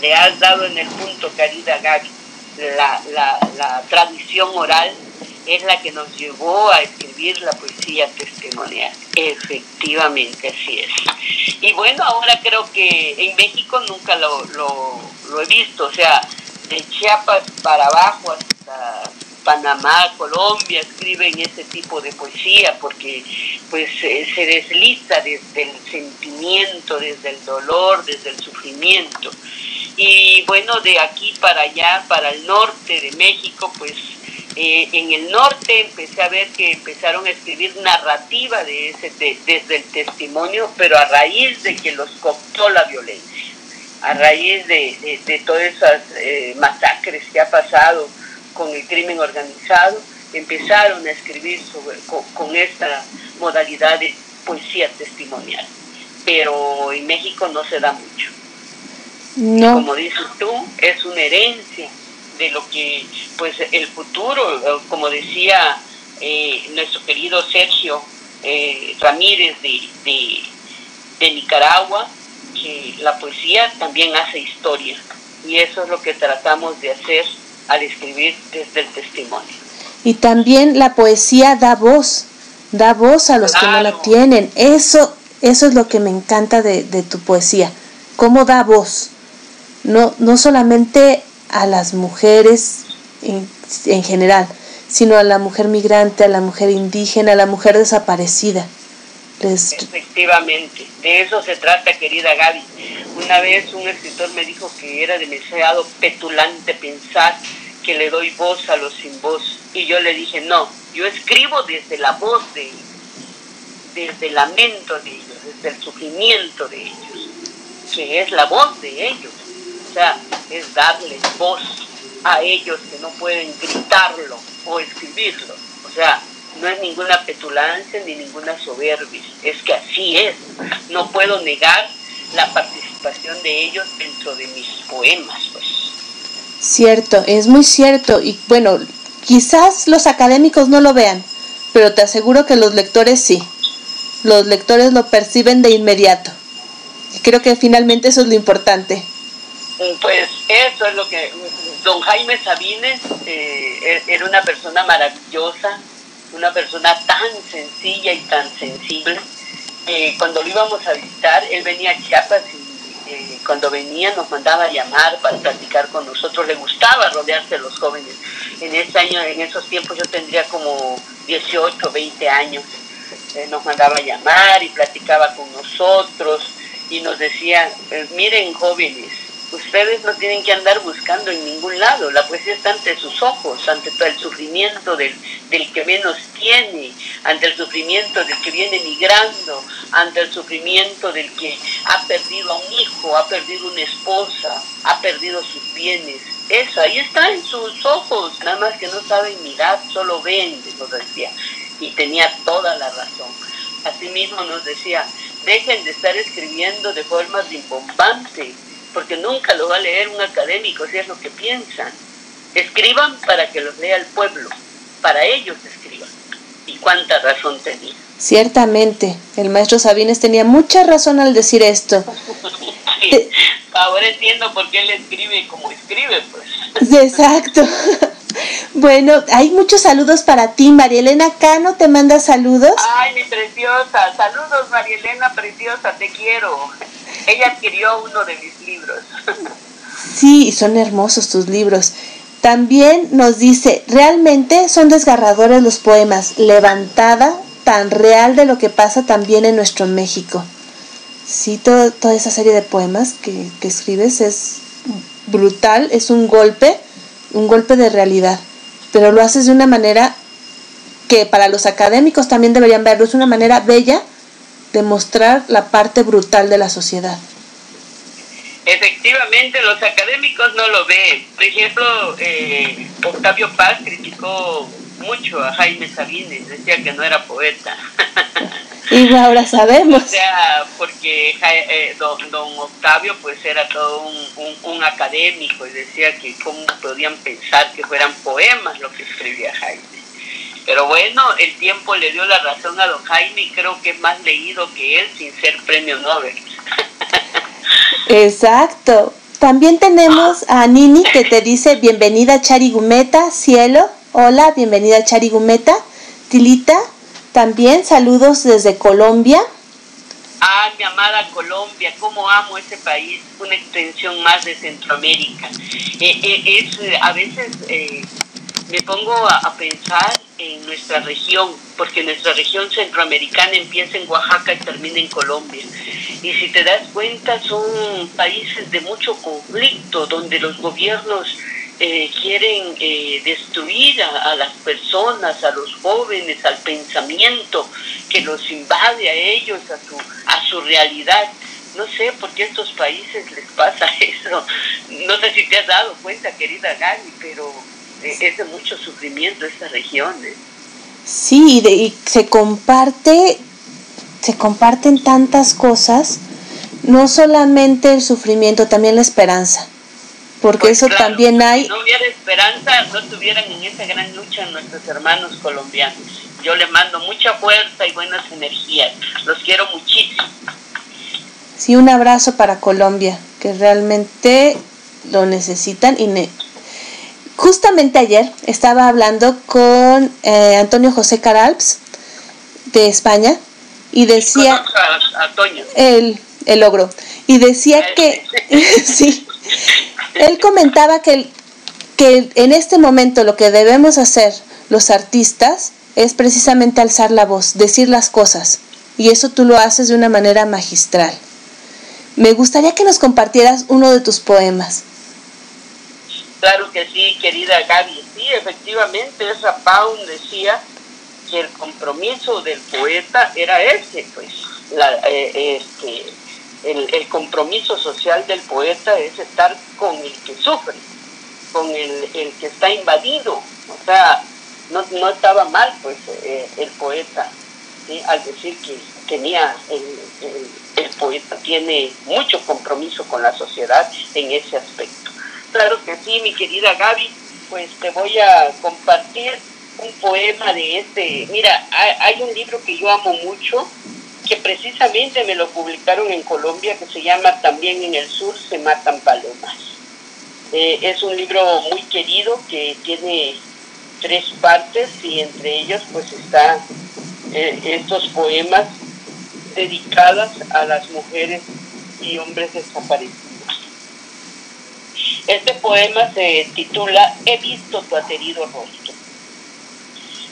Le has dado en el punto, querida Gaby, la, la, la tradición oral es la que nos llevó a escribir la poesía testimonial. Efectivamente, así es. Y bueno, ahora creo que en México nunca lo, lo, he visto, o sea, de Chiapas para abajo hasta Panamá, Colombia, escriben ese tipo de poesía porque pues se desliza desde el sentimiento, desde el dolor, desde el sufrimiento. Y bueno, de aquí para allá, para el norte de México, pues eh, en el norte empecé a ver que empezaron a escribir narrativa de ese, desde el testimonio, pero a raíz de que los cooptó la violencia, a raíz de, todas esas eh, masacres que ha pasado con el crimen organizado, empezaron a escribir sobre, con, esta modalidad de poesía testimonial. Pero en México no se da mucho. Como dices tú, es una herencia de lo que pues el futuro, como decía eh, nuestro querido Sergio eh, Ramírez de, de, Nicaragua, que la poesía también hace historia y eso es lo que tratamos de hacer al escribir desde el testimonio. Y también la poesía da voz, da voz a los que no la tienen. Eso, eso es lo que me encanta de, de tu poesía, cómo da voz. No, no solamente a las mujeres en, en general, sino a la mujer migrante, a la mujer indígena, a la mujer desaparecida. Efectivamente, de eso se trata, querida Gaby. Una vez un escritor me dijo que era demasiado petulante pensar que le doy voz a los sin voz. Y yo le dije, no, yo escribo desde la voz de ellos, desde el lamento de ellos, desde el sufrimiento de ellos, que es la voz de ellos. Sea, es darles voz a ellos que no pueden gritarlo o escribirlo. O sea, no es ninguna petulancia ni ninguna soberbia, es que así es. No puedo negar la participación de ellos dentro de mis poemas, pues. Cierto, es muy cierto. Y bueno, quizás los académicos no lo vean, pero te aseguro que los lectores sí. Los lectores lo perciben de inmediato. Y creo que finalmente eso es lo importante. Pues eso es lo que... Don Jaime Sabines eh, era una persona maravillosa, una persona tan sencilla y tan sensible. Eh, cuando lo íbamos a visitar, él venía a Chiapas y eh, cuando venía nos mandaba a llamar para platicar con nosotros. Le gustaba rodearse de los jóvenes. En ese año, en esos tiempos yo tendría como 18, 20 años. Nos mandaba a llamar y platicaba con nosotros y nos decía, miren jóvenes, ustedes no tienen que andar buscando en ningún lado, la poesía está ante sus ojos, ante todo el sufrimiento del, del que menos tiene, ante el sufrimiento del que viene migrando, ante el sufrimiento del que ha perdido a un hijo, ha perdido una esposa, ha perdido sus bienes. Eso, ahí está en sus ojos, nada más que no saben mirar, solo ven, nos decía. Y tenía toda la razón. Asimismo nos decía, dejen de estar escribiendo de forma rimbombante, porque nunca lo va a leer un académico si es lo que piensan. Escriban para que los lea el pueblo, para ellos escriban. Y cuánta razón tenía. Ciertamente, el maestro Sabines tenía mucha razón al decir esto. sí, ahora entiendo por qué él escribe como escribe, pues. Exacto. Bueno, hay muchos saludos para ti. María Elena Cano te manda saludos. Ay, mi preciosa. Saludos, María Elena, preciosa. Te quiero. Ella adquirió uno de mis libros. Sí, son hermosos tus libros. También nos dice, realmente son desgarradores los poemas, levantada tan real de lo que pasa también en nuestro México. Sí, todo, toda esa serie de poemas que, que escribes es brutal, es un golpe, un golpe de realidad, pero lo haces de una manera que para los académicos también deberían verlo, es una manera bella de mostrar la parte brutal de la sociedad. Efectivamente, los académicos no lo ven. Por ejemplo, eh, Octavio Paz criticó mucho a Jaime Sabines, decía que no era poeta. Y ahora sabemos. O sea, porque eh, don, don, Octavio pues era todo un, un, un, académico y decía que cómo podían pensar que fueran poemas lo que escribía Jaime. Pero bueno, el tiempo le dio la razón a don Jaime y creo que es más leído que él sin ser premio Nobel. Exacto. También tenemos a Nini que te dice bienvenida Charigumeta, cielo. Hola, bienvenida Charigumeta. Tilita, también saludos desde Colombia. Ah, mi amada Colombia, cómo amo ese país, una extensión más de Centroamérica. Eh, eh, es, a veces eh, me pongo a, a, pensar en nuestra región, porque nuestra región centroamericana empieza en Oaxaca y termina en Colombia. Y si te das cuenta, son países de mucho conflicto, donde los gobiernos eh, quieren eh, destruir a, las personas, a los jóvenes, al pensamiento que los invade a ellos, a su, a su realidad. No sé por qué a estos países les pasa eso. No sé si te has dado cuenta, querida Gaby, pero es de mucho sufrimiento esta región. ¿eh? Sí, y, de, y se comparte, se comparten tantas cosas, no solamente el sufrimiento, también la esperanza porque pues eso claro, también hay. Si no hubiera esperanza, no estuvieran en esa gran lucha nuestros hermanos colombianos. Yo les mando mucha fuerza y buenas energías. Los quiero muchísimo. Sí, un abrazo para Colombia, que realmente lo necesitan y ne justamente ayer estaba hablando con eh, Antonio José Caralps de España y decía el, el logro y decía que sí él comentaba que, que en este momento lo que debemos hacer los artistas es precisamente alzar la voz, decir las cosas y eso tú lo haces de una manera magistral. Me gustaría que nos compartieras uno de tus poemas. Claro que sí, querida Gaby. Sí, efectivamente, esa Pound decía que el compromiso del poeta era ese, pues, eh, este, el, compromiso social del poeta es estar con el que sufre, con el, que está invadido. O sea, no, estaba mal, pues, eh, el poeta, al decir que tenía, el poeta tiene mucho compromiso con la sociedad en ese aspecto. Claro que sí, mi querida Gaby, pues te voy a compartir un poema de este. Mira, hay un libro que yo amo mucho, que precisamente me lo publicaron en Colombia, que se llama También en el Sur se matan palomas. Eh, es un libro muy querido que tiene tres partes y entre ellos pues está eh, estos poemas dedicadas a las mujeres y hombres desaparecidos. Este poema se titula He visto tu aterido rostro.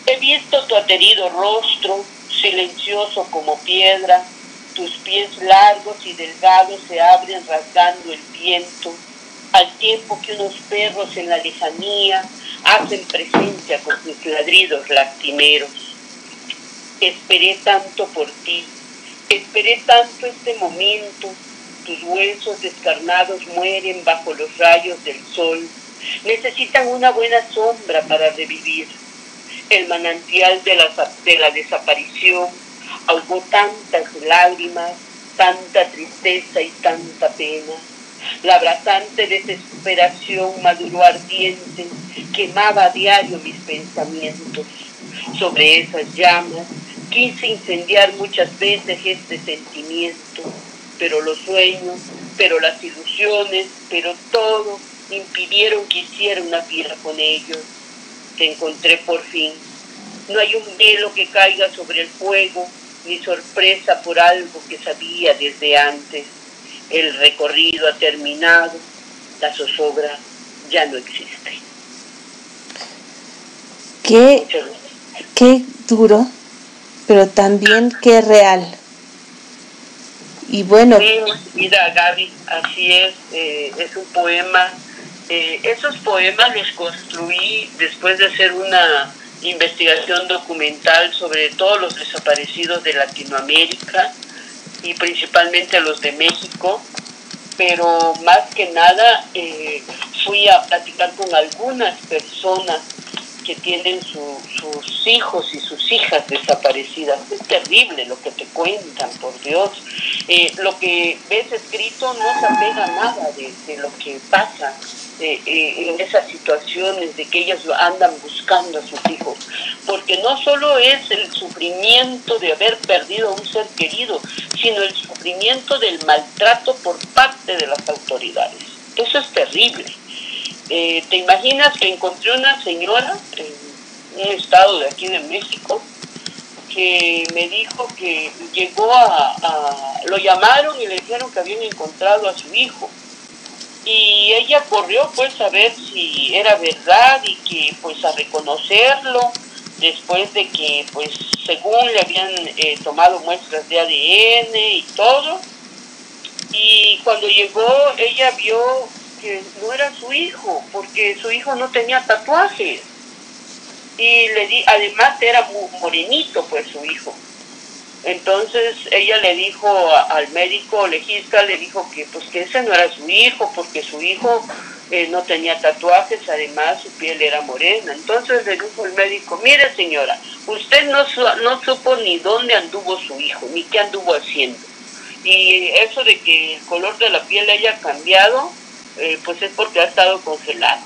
He visto tu aterido rostro, silencioso como piedra, tus pies largos y delgados se abren rasgando el viento, al tiempo que unos perros en la lejanía hacen presencia con sus ladridos lastimeros. Esperé tanto por ti, esperé tanto este momento, tus huesos descarnados mueren bajo los rayos del sol. Necesitan una buena sombra para revivir. El manantial de la, de la desaparición ahogó tantas lágrimas, tanta tristeza y tanta pena. La abrasante desesperación maduró ardiente, quemaba a diario mis pensamientos. Sobre esas llamas quise incendiar muchas veces este sentimiento pero los sueños, pero las ilusiones, pero todo impidieron que hiciera una piedra con ellos. Te encontré por fin. No hay un velo que caiga sobre el fuego, ni sorpresa por algo que sabía desde antes. El recorrido ha terminado, la zozobra ya no existe. Qué, qué duro, pero también qué real. Y bueno. Sí, mira, Gaby, así es, eh, es un poema. Eh, esos poemas los construí después de hacer una investigación documental sobre todos los desaparecidos de Latinoamérica y principalmente los de México, pero más que nada eh, fui a platicar con algunas personas que tienen sus hijos y sus hijas desaparecidas. Es terrible lo que te cuentan, por Dios. Eh, lo que ves escrito no se apega nada de, lo que pasa eh, eh, en esas situaciones de que ellas andan buscando a sus hijos. Porque no solo es el sufrimiento de haber perdido a un ser querido, sino el sufrimiento del maltrato por parte de las autoridades. Eso es terrible. Eh, ¿Te imaginas que encontré una señora en un estado de aquí de México que me dijo que llegó a, lo llamaron y le dijeron que habían encontrado a su hijo y ella corrió pues a ver si era verdad y que pues a reconocerlo después de que pues según le habían eh, tomado muestras de ADN y todo. Y cuando llegó ella vio que no era su hijo, porque su hijo no tenía tatuajes. Y le di, además era morenito, pues su hijo. Entonces ella le dijo al médico legista, le dijo que pues que ese no era su hijo, porque su hijo eh, no tenía tatuajes, además su piel era morena. Entonces le dijo el médico, mire señora, usted no, no supo ni dónde anduvo su hijo, ni qué anduvo haciendo. Y eso de que el color de la piel haya cambiado, eh, pues es porque ha estado congelado.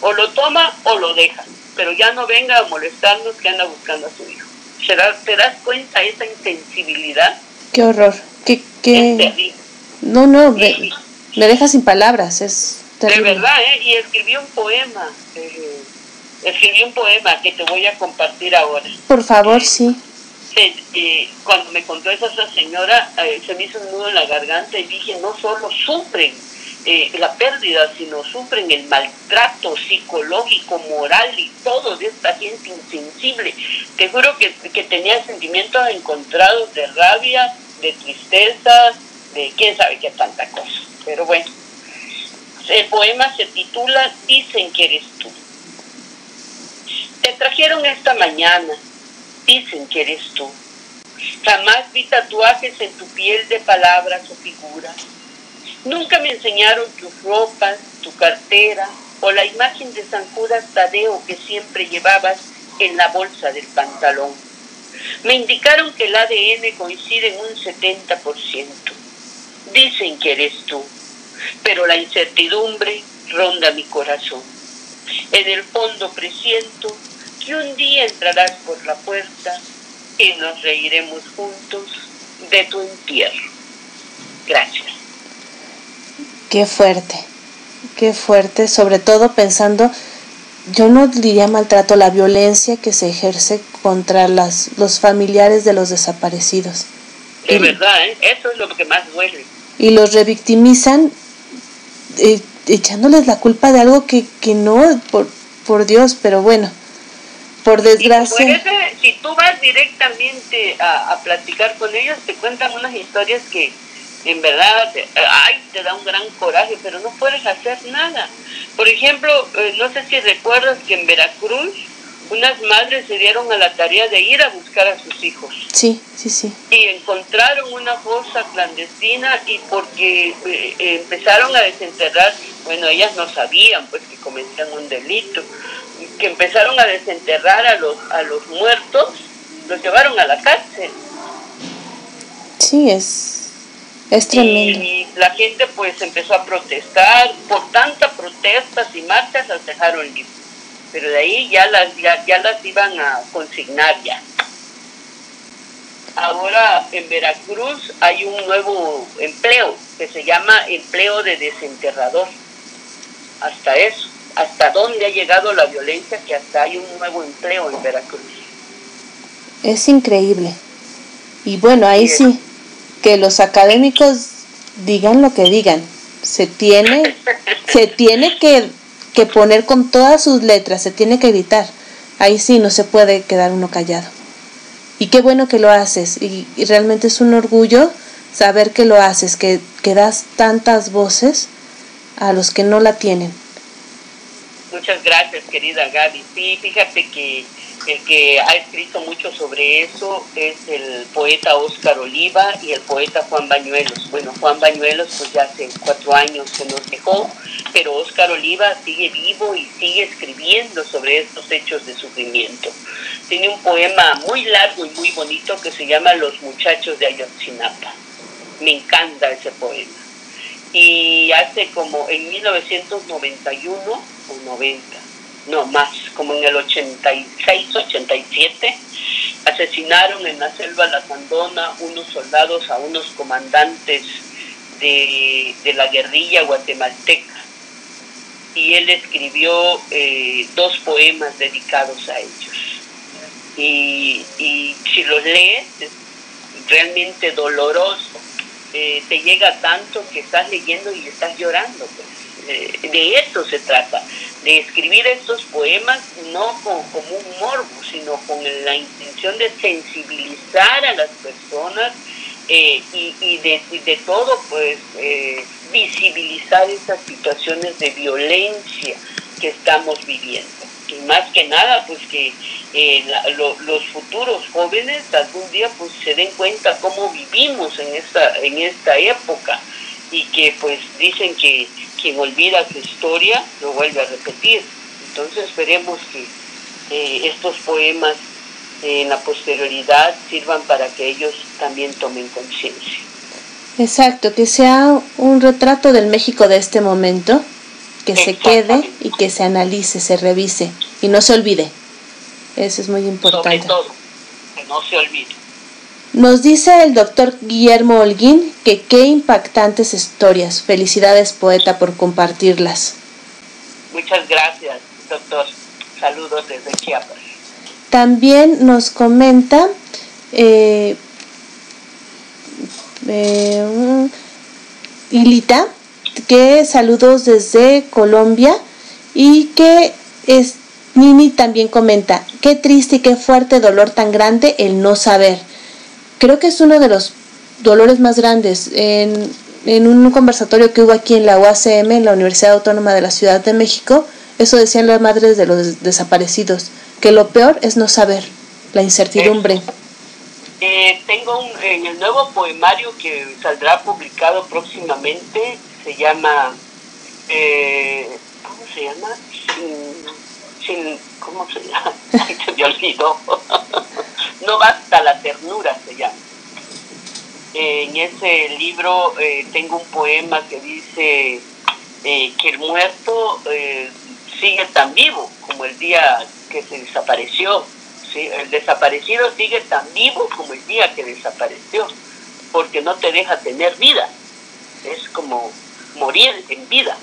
O lo toma o lo deja, pero ya no venga a molestarnos que anda buscando a su hijo. ¿Te das cuenta esa insensibilidad? Qué horror. Qué, qué... No, no, me, deja sin palabras. Es De verdad, ¿eh? Y escribí un poema. Eh, escribí un poema que te voy a compartir ahora. Por favor, sí. Eh, cuando me contó esa, esa señora, eh, se me hizo un nudo en la garganta y dije, no solo sufren eh, la pérdida, sino sufren el maltrato psicológico, moral y todo de esta gente insensible. Te juro que, que tenía sentimientos encontrados de rabia, de tristeza, de quién sabe qué tanta cosa. Pero bueno, el poema se titula Dicen que eres tú. Te trajeron esta mañana, dicen que eres tú. Jamás vi tatuajes en tu piel de palabras o figuras Nunca me enseñaron tus ropas, tu cartera o la imagen de San Judas Tadeo que siempre llevabas en la bolsa del pantalón. Me indicaron que el ADN coincide en un 70%. Dicen que eres tú, pero la incertidumbre ronda mi corazón. En el fondo presiento que un día entrarás por la puerta y nos reiremos juntos de tu entierro. Gracias. Qué fuerte, qué fuerte, sobre todo pensando, yo no diría maltrato, la violencia que se ejerce contra las, los familiares de los desaparecidos. Es verdad, ¿eh? eso es lo que más duele. Y los revictimizan eh, echándoles la culpa de algo que, que no, por, por Dios, pero bueno, por desgracia. si tú vas directamente a, a platicar con ellos, te cuentan unas historias que en verdad, ay, te da un gran coraje, pero no puedes hacer nada. Por ejemplo, eh, no sé si recuerdas que en Veracruz unas madres se dieron a la tarea de ir a buscar a sus hijos. Sí, sí, sí. Y encontraron una fosa clandestina y porque eh, empezaron a desenterrar, bueno, ellas no sabían pues que cometían un delito, que empezaron a desenterrar a los, a los muertos, los llevaron a la cárcel. Sí, es es tremendo. Y la gente pues empezó a protestar, por tantas protestas y marchas las dejaron libres. Pero de ahí ya las, ya, las iban a consignar ya. Ahora en Veracruz hay un nuevo empleo que se llama empleo de desenterrador. Hasta eso, hasta dónde ha llegado la violencia que hasta hay un nuevo empleo en Veracruz. Es increíble. Y bueno, ahí sí que los académicos digan lo que digan. Se tiene, se tiene que, que poner con todas sus letras, se tiene que gritar. Ahí sí no se puede quedar uno callado. Y qué bueno que lo haces. Y, realmente es un orgullo saber que lo haces, que, que das tantas voces a los que no la tienen. Muchas gracias, querida Gaby. Sí, fíjate que el que ha escrito mucho sobre eso es el poeta Óscar Oliva y el poeta Juan Bañuelos. Bueno, Juan Bañuelos pues ya hace cuatro años se nos dejó, pero Óscar Oliva sigue vivo y sigue escribiendo sobre estos hechos de sufrimiento. Tiene un poema muy largo y muy bonito que se llama Los muchachos de Ayotzinapa. Me encanta ese poema. Y hace como en 1991 o 90 no más, como en el 86, 87, asesinaron en la selva La Sandona unos soldados a unos comandantes de, la guerrilla guatemalteca. Y él escribió eh, dos poemas dedicados a ellos. Y, si los lees, es realmente doloroso. Eh, te llega tanto que estás leyendo y estás llorando. Pues. Eh, de eso se trata de escribir estos poemas no como un morbo, sino con la intención de sensibilizar a las personas eh, y, de, todo, pues, eh, visibilizar esas situaciones de violencia que estamos viviendo. Y más que nada, pues que eh, los futuros jóvenes algún día pues se den cuenta cómo vivimos en esta, en esta época y que pues dicen que quien olvida su historia lo vuelve a repetir. Entonces esperemos que eh, estos poemas en la posterioridad sirvan para que ellos también tomen conciencia. Exacto, que sea un retrato del México de este momento, que se quede y que se analice, se revise y no se olvide. Eso es muy importante. Sobre todo, que no se olvide. Nos dice el doctor Guillermo Holguín que qué impactantes historias. Felicidades, poeta, por compartirlas. Muchas gracias, doctor. Saludos desde Chiapas. También nos comenta eh, eh, Ilita que saludos desde Colombia y que es, Nini también comenta, qué triste y qué fuerte dolor tan grande el no saber. Creo que es uno de los dolores más grandes. En, en un conversatorio que hubo aquí en la UACM, en la Universidad Autónoma de la Ciudad de México, eso decían las madres de los desaparecidos, que lo peor es no saber, la incertidumbre. Eh, tengo un, en el nuevo poemario que saldrá publicado próximamente, se llama, eh, ¿cómo se llama? Sin, ¿cómo se llama? se me olvidó. no basta la ternura, se llama. en ese libro eh, tengo un poema que dice eh, que el muerto sigue tan vivo como el día que se desapareció el desaparecido sigue tan vivo como el día que desapareció, porque no te deja tener vida. Es como morir en vida.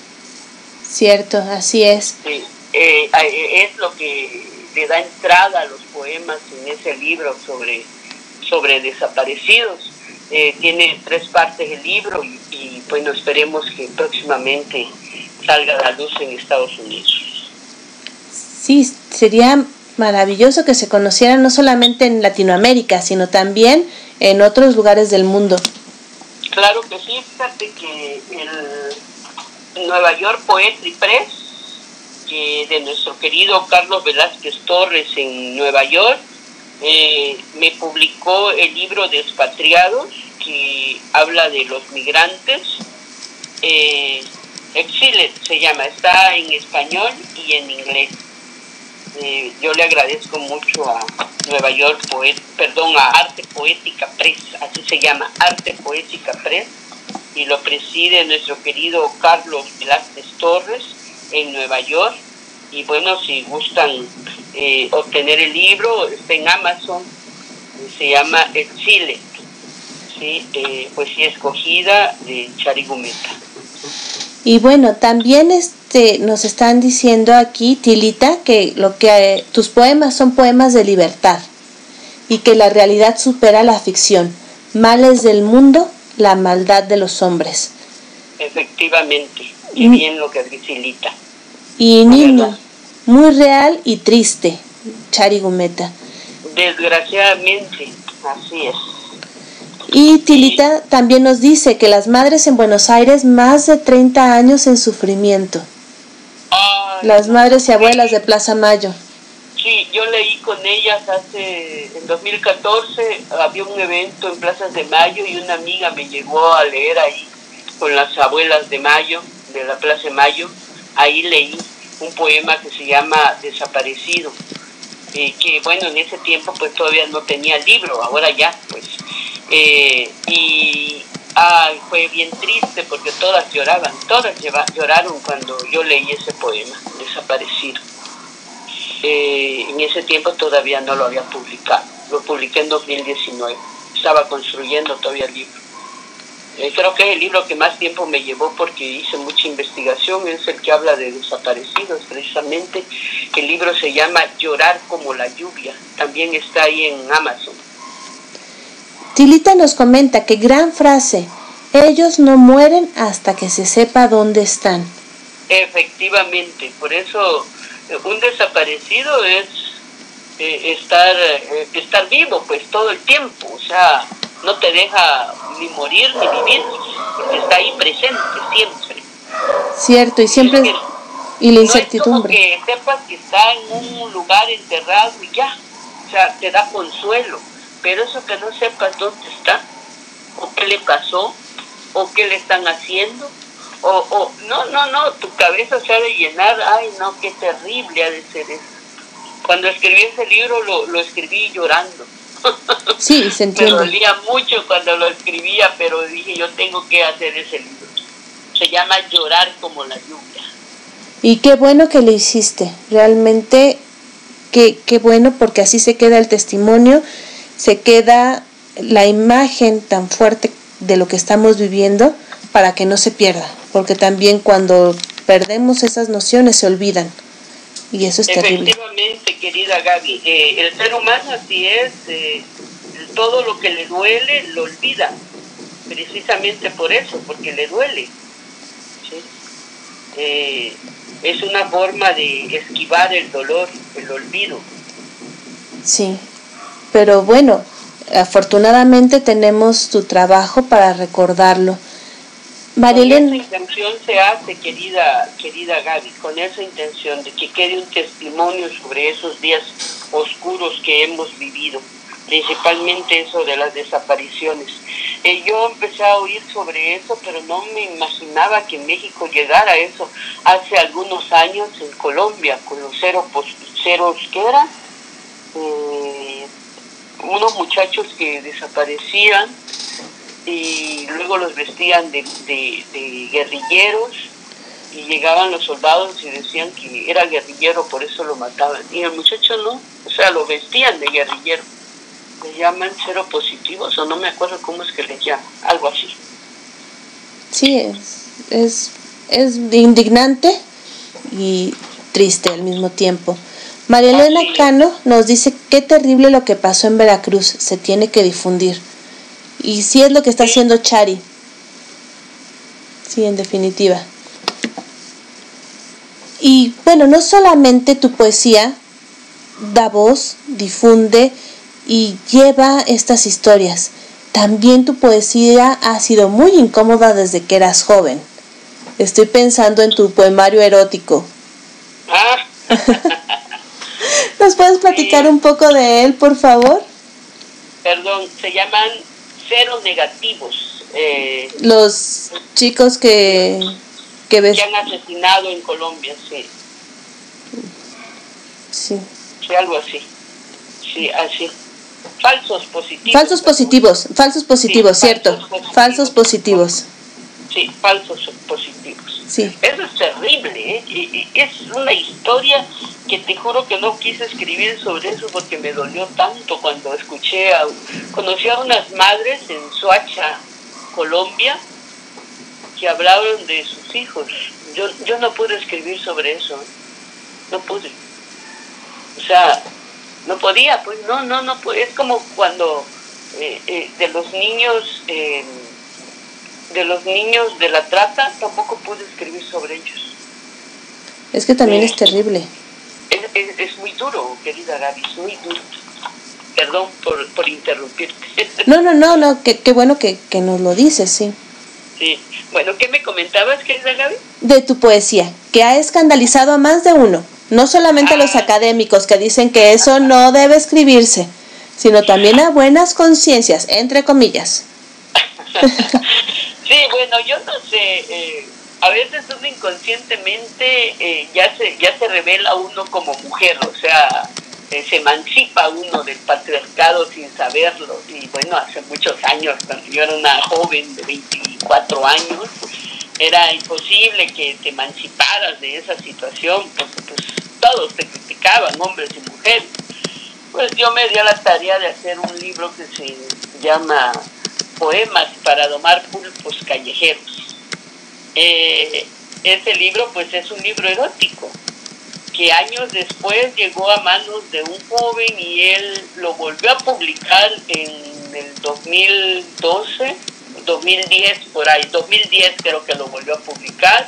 Cierto, así es. Eh, eh, es lo que le da entrada a los poemas en ese libro sobre, sobre desaparecidos. Eh, tiene tres partes el libro y, y bueno, esperemos que próximamente salga a la luz en Estados Unidos. Sí, sería maravilloso que se conocieran no solamente en Latinoamérica, sino también en otros lugares del mundo. Claro que sí, fíjate que el Nueva York Poetry Press, de nuestro querido Carlos Velázquez Torres en Nueva York, eh, me publicó el libro Despatriados, que habla de los migrantes. Eh, Exile se llama, está en español y en inglés. Eh, yo le agradezco mucho a Nueva York, Poet, perdón, a Arte Poética Press, así se llama, Arte Poética Press, y lo preside nuestro querido Carlos Velázquez Torres en Nueva York. Y bueno, si gustan eh, obtener el libro, está en Amazon, se llama El Chile, ¿sí? Eh, poesía escogida de Charigumeta. Y bueno, también este, nos están diciendo aquí, Tilita, que, lo que eh, tus poemas son poemas de libertad y que la realidad supera la ficción. Males del mundo, la maldad de los hombres. Efectivamente, y bien lo que dice Tilita. Y niño, muy real y triste, Charigumeta. Desgraciadamente, así es. Y Tilita también nos dice que las madres en Buenos Aires más de 30 años en sufrimiento. las madres y abuelas de Plaza Mayo. Sí, yo leí con ellas hace, en 2014, había un evento en Plaza de Mayo y una amiga me llegó a leer ahí con las abuelas de Mayo, de la Plaza de Mayo. Ahí leí un poema que se llama Desaparecido, eh, que bueno, en ese tiempo pues todavía no tenía libro, ahora ya, pues eh, y fue bien triste porque todas lloraban, todas lloraron cuando yo leí ese poema, Desaparecido. Eh, en ese tiempo todavía no lo había publicado, lo publiqué en 2019, estaba construyendo todavía el libro. Eh, creo que es el libro que más tiempo me llevó porque hice mucha investigación, es el que habla de desaparecidos precisamente. El libro se llama Llorar como la lluvia, también está ahí en Amazon. Tilita nos comenta que gran frase, ellos no mueren hasta que se sepa dónde están. Efectivamente, por eso eh, un desaparecido es eh, estar, eh, estar vivo pues todo el tiempo, o sea, no te deja ni morir ni vivir, porque está ahí presente siempre. Cierto, y siempre... y la incertidumbre. que sepas que está en un lugar enterrado y ya, o sea, te da consuelo pero eso que no sepas dónde está, o qué le pasó, o qué le están haciendo, o, o no, no, no, tu cabeza se ha de llenar, ay no, qué terrible ha de ser eso. Cuando escribí ese libro lo, lo escribí llorando. Sí, se entiende. Me dolía mucho cuando lo escribía, pero dije yo tengo que hacer ese libro. Se llama Llorar como la lluvia. Y qué bueno que lo hiciste, realmente qué, qué bueno porque así se queda el testimonio se queda la imagen tan fuerte de lo que estamos viviendo para que no se pierda, porque también cuando perdemos esas nociones se olvidan y eso es terrible. Efectivamente, querida Gaby, eh, el ser humano así es, eh, todo lo que le duele lo olvida, precisamente por eso, porque le duele. Eh, es una forma de esquivar el dolor, el olvido. Sí, pero bueno, afortunadamente tenemos tu trabajo para recordarlo. Con esa intención se hace, querida, querida Gaby, con esa intención de que quede un testimonio sobre esos días oscuros que hemos vivido, principalmente eso de las desapariciones. Eh, yo empecé a oír sobre eso, pero no me imaginaba que en México llegara a eso hace algunos años en Colombia, con los ceros, ceros ¿qué era? Eh, unos muchachos que desaparecían y luego los vestían de, guerrilleros y llegaban los soldados y decían que era guerrillero, por eso lo mataban. Y el muchacho no, o sea, lo vestían de guerrillero. Le llaman cero positivos o no me acuerdo cómo es que le llaman, algo así. Sí, es, es, indignante y triste al mismo tiempo. María Elena Cano nos dice qué terrible lo que pasó en Veracruz, se tiene que difundir. Y sí es lo que está haciendo Chari. Sí, en definitiva. Y bueno, no solamente tu poesía da voz, difunde y lleva estas historias. También tu poesía ha sido muy incómoda desde que eras joven. Estoy pensando en tu poemario erótico. Ah. ¿Nos puedes platicar un poco de él, por favor? Perdón, se llaman cero negativos. Eh, Los chicos que, que, ves... que han asesinado en Colombia, sí. Sí. Sí, algo así. Sí, así. Falsos positivos. Falsos positivos, falsos positivos, cierto. Falsos positivos. Sí, falsos positivos. Sí. Eso es terrible, ¿eh? es una historia que te juro que no quise escribir sobre eso porque me dolió tanto cuando escuché, a, conocí a unas madres en Soacha, Colombia, que hablaron de sus hijos. Yo, yo no pude escribir sobre eso, ¿eh? no pude. O sea, no podía, pues no, no, no, es como cuando eh, de los niños de los niños de la trata, tampoco escribir sobre ellos. Es que también es terrible. Es, muy duro, querida Gaby, es muy duro. Perdón por, por interrumpirte. No, no, no, no, qué, qué bueno que, que nos lo dices, sí. Sí. Bueno, ¿qué me comentabas, querida Gaby? De tu poesía, que ha escandalizado a más de uno. No solamente a los ah. académicos que dicen que eso no debe escribirse, sino también a buenas conciencias, entre comillas. Sí, bueno, yo no sé, eh, a veces uno inconscientemente eh, ya, se, ya se revela uno como mujer, o sea, eh, se emancipa uno del patriarcado sin saberlo. Y bueno, hace muchos años, cuando yo era una joven de 24 años, era imposible que te emanciparas de esa situación, porque pues todos te criticaban, hombres y mujeres. Pues yo me di a la tarea de hacer un libro que se llama poemas para domar pulpos callejeros. Eh, ese libro pues es un libro erótico que años después llegó a manos de un joven y él lo volvió a publicar en el 2012, 2010 por ahí, 2010 creo que lo volvió a publicar.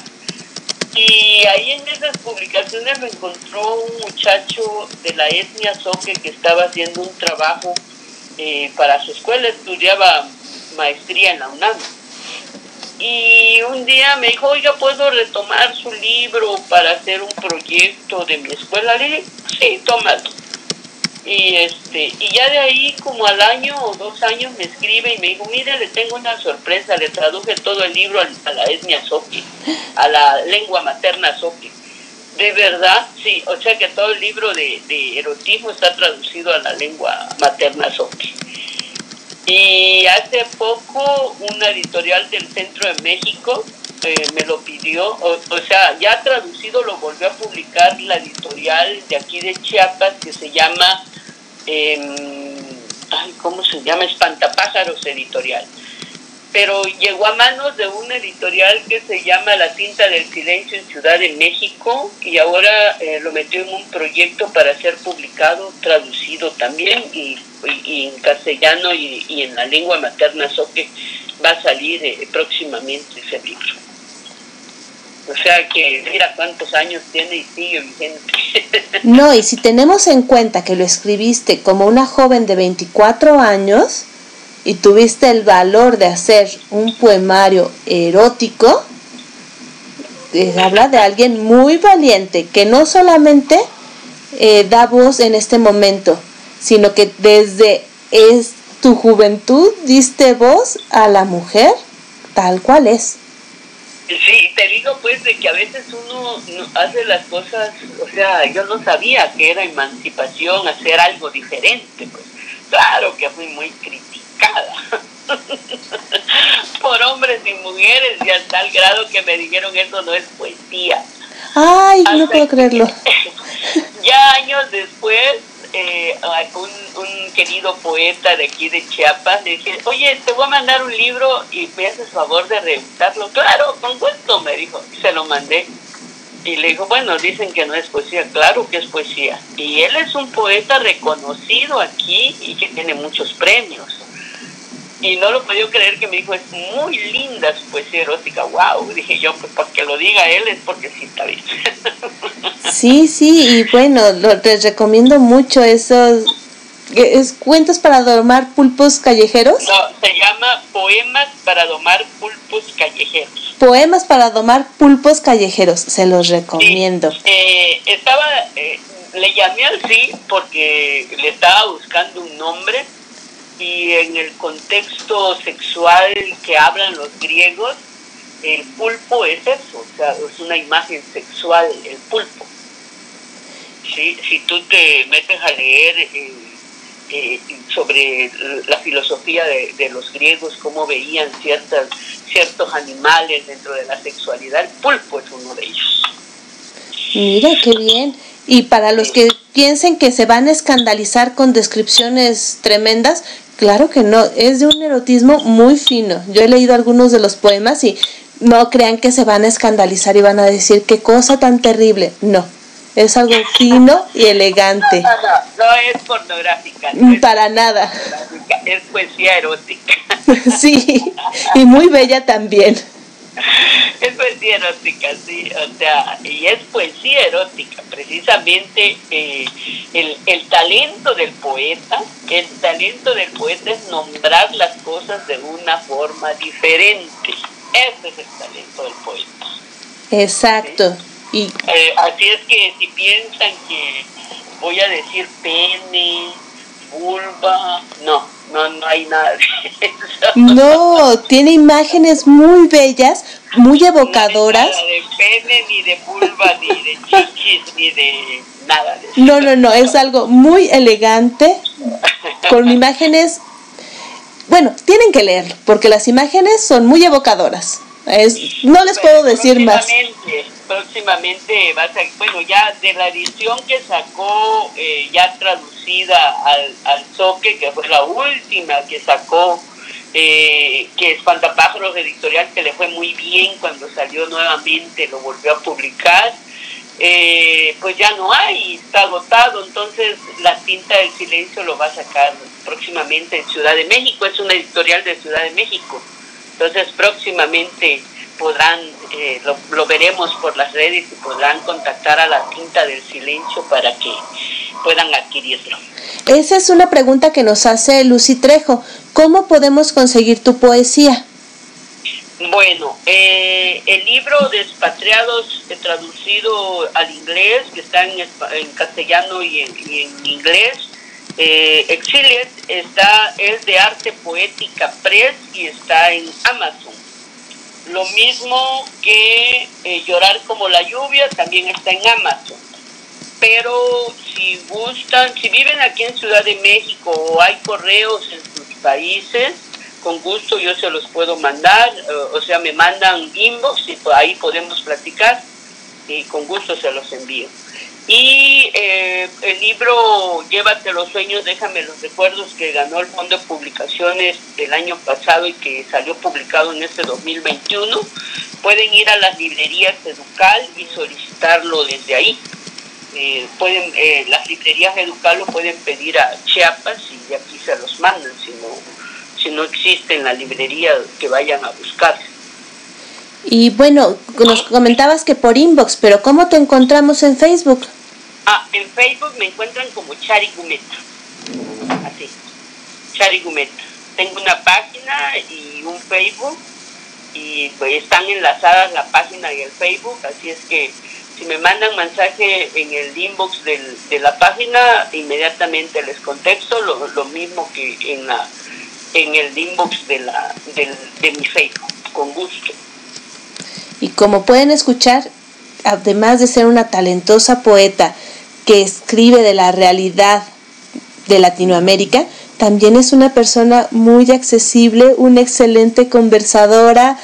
Y ahí en esas publicaciones lo encontró un muchacho de la etnia Soque que estaba haciendo un trabajo eh, para su escuela, estudiaba maestría en la UNAM. Y un día me dijo, oiga, ¿puedo retomar su libro para hacer un proyecto de mi escuela? Le dije, sí, tómalo. Y, este, y ya de ahí, como al año o dos años, me escribe y me dijo, mire, le tengo una sorpresa, le traduje todo el libro a, la etnia Soki, a la lengua materna Soki. De verdad, sí, o sea que todo el libro de, de erotismo está traducido a la lengua materna Soki. Y hace poco una editorial del centro de México eh, me lo pidió, o, sea, ya traducido lo volvió a publicar la editorial de aquí de Chiapas que se llama, em, ay, ¿cómo se llama? Espantapájaros Editorial. Pero llegó a manos de una editorial que se llama La Tinta del Silencio en Ciudad de México y ahora eh, lo metió en un proyecto para ser publicado, traducido también y, en castellano y, en la lengua materna que va a salir eh, próximamente ese libro. O sea que mira cuántos años tiene y sigue vigente. No, y si tenemos en cuenta que lo escribiste como una joven de 24 años y tuviste el valor de hacer un poemario erótico, habla de alguien muy valiente que no solamente eh, da voz en este momento, sino que desde es tu juventud diste voz a la mujer tal cual es. Sí, te digo pues de que a veces uno hace las cosas, o sea, yo no sabía que era emancipación hacer algo diferente, pues claro que fui muy por hombres y mujeres y hasta tal grado que me dijeron eso no es poesía. Ay, no puedo creerlo. ya años después eh, un, un, querido poeta de aquí de Chiapas, le dije, oye, te voy a mandar un libro y me haces favor de revisarlo. Claro, con gusto, me dijo. Se lo mandé. Y le dijo, bueno, dicen que no es poesía. Claro que es poesía. Y él es un poeta reconocido aquí y que tiene muchos premios. Y no lo podía creer que me dijo, es muy linda su poesía erótica. Wow, dije yo, pues porque lo diga él es porque sí está bien. Sí, sí, y bueno, lo, les recomiendo mucho esos ¿Es cuentos para domar pulpos callejeros? No, se llama Poemas para domar pulpos callejeros. Poemas para domar pulpos callejeros, se los recomiendo. Eh, estaba, eh, le llamé así porque le estaba buscando un nombre y en el contexto sexual que hablan los griegos, el pulpo es eso, o sea, es una imagen sexual, el pulpo. ¿Sí? Si tú te metes a leer eh, eh, sobre la filosofía de, los griegos, cómo veían ciertas, ciertos animales dentro de la sexualidad, el pulpo es uno de ellos. Mira, qué bien. Y para los que piensen que se van a escandalizar con descripciones tremendas, Claro que no, es de un erotismo muy fino. Yo he leído algunos de los poemas y no crean que se van a escandalizar y van a decir qué cosa tan terrible. No, es algo fino y elegante. No, no, no, es pornográfica. Para nada. Es poesía erótica. sí, y muy bella también. es poesía erótica, sí, o sea, y es poesía erótica, precisamente eh, el, el, talento del poeta, el talento del poeta es nombrar las cosas de una forma diferente, ese es el talento del poeta. Exacto. Y... Eh, así es que si piensan que voy a decir pene, vulva, no, no, no hay nada de eso. No, tiene imágenes muy bellas, muy evocadoras. No de pene, ni de vulva, ni de chichis, ni de nada de eso. No, no, no, es algo muy elegante, con imágenes... Bueno, tienen que leerlo, porque las imágenes son muy evocadoras. Es, no les puedo decir más próximamente va a bueno, ya de la edición que sacó, eh, ya traducida al, al Soque, que fue la última que sacó, eh, que es Fantapájaros Editorial, que le fue muy bien cuando salió nuevamente, lo volvió a publicar. Eh, pues ya no hay, está agotado, entonces la tinta del silencio lo va a sacar próximamente en Ciudad de México, es una editorial de Ciudad de México, entonces próximamente podrán, eh, lo, veremos por las redes y podrán contactar a la Tinta del Silencio para que puedan adquirirlo. Esa es una pregunta que nos hace Lucy Trejo. ¿Cómo podemos conseguir tu poesía? Bueno, eh, el libro Despatriados eh, traducido al inglés, que está en, castellano y en, inglés, eh, Exiliet, está, es de Arte Poética Press y está en Amazon. Lo mismo que eh, Llorar como la lluvia también está en Amazon. Pero si gustan, si viven aquí en Ciudad de México o hay correos en sus países, con gusto yo se los puedo mandar, eh, o sea, me mandan inbox y ahí podemos platicar y con gusto se los envío. Y eh, el libro Llévate los sueños, déjame los recuerdos, que ganó el Fondo de Publicaciones del año pasado y que salió publicado en este 2021, pueden ir a las librerías Educal y solicitarlo desde ahí. Eh, pueden eh, Las librerías Educal lo pueden pedir a Chiapas y aquí se los mandan, si no, si no existe en la librería que vayan a buscar. Y bueno, nos comentabas que por inbox, pero ¿cómo te encontramos en Facebook? Ah, en Facebook me encuentran como Chari Gumeta. Así, Chari Gumeta. Tengo una página y un Facebook y pues están enlazadas la página y el Facebook, así es que si me mandan mensaje en el inbox del, de la página, inmediatamente les contesto lo, lo mismo que en la en el inbox de, la, del, de mi Facebook, con gusto. Y como pueden escuchar, además de ser una talentosa poeta, que escribe de la realidad de Latinoamérica, también es una persona muy accesible, una excelente conversadora,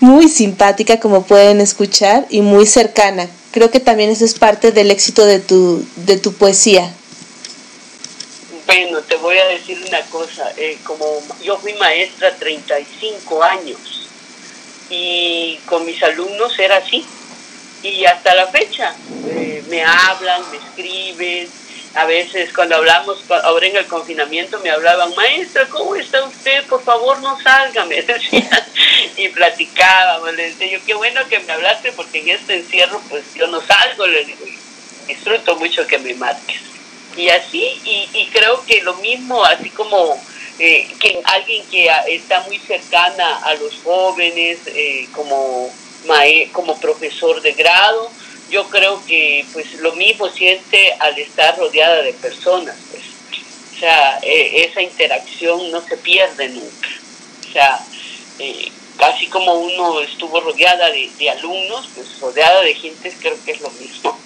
muy simpática como pueden escuchar y muy cercana. Creo que también eso es parte del éxito de tu, de tu poesía. Bueno, te voy a decir una cosa, eh, como yo fui maestra 35 años y con mis alumnos era así, y hasta la fecha eh, me hablan, me escriben. A veces cuando hablamos, ahora en el confinamiento me hablaban, maestra, ¿cómo está usted? Por favor no salga, me decían. y platicábamos, le decía yo, qué bueno que me hablaste porque en este encierro pues yo no salgo, le digo, disfruto mucho que me marques. Y así, y, y creo que lo mismo, así como eh, que alguien que está muy cercana a los jóvenes, eh, como como profesor de grado, yo creo que pues lo mismo siente al estar rodeada de personas, pues. O sea, e, esa interacción no se pierde nunca. O sea, eh, casi como uno estuvo rodeada de, alumnos, pues rodeada de gente creo que es lo mismo.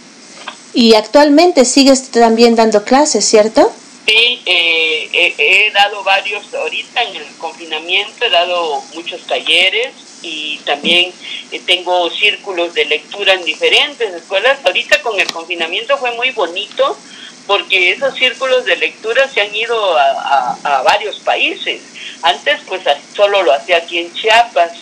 Y actualmente sigues también dando clases, ¿cierto? Sí, eh, he dado varios, ahorita en el confinamiento he dado muchos talleres, y también eh, tengo círculos de lectura en diferentes escuelas. Ahorita con el confinamiento fue muy bonito porque esos círculos de lectura se han ido a, varios países. Antes pues solo lo hacía aquí en Chiapas.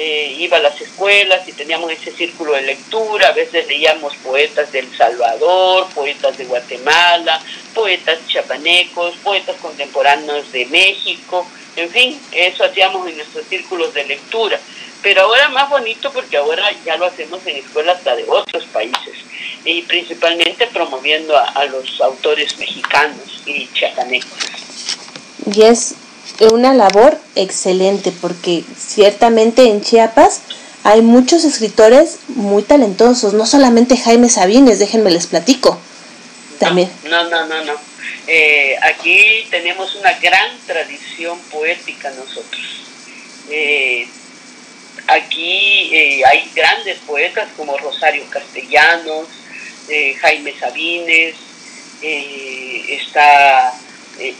Eh, iba a las escuelas y teníamos ese círculo de lectura, a veces leíamos poetas del Salvador, poetas de Guatemala, poetas chapanecos, poetas contemporáneos de México, en fin, eso hacíamos en nuestros círculos de lectura. Pero ahora más bonito porque ahora ya lo hacemos en escuelas de otros países y principalmente promoviendo a, los autores mexicanos y chapanecos. Y es una labor excelente porque ciertamente en Chiapas hay muchos escritores muy talentosos, no solamente Jaime Sabines, déjenme les platico. También. No, no, no, no. Eh, aquí tenemos una gran tradición poética nosotros. Eh, aquí eh, hay grandes poetas como Rosario Castellanos, Jaime Sabines, está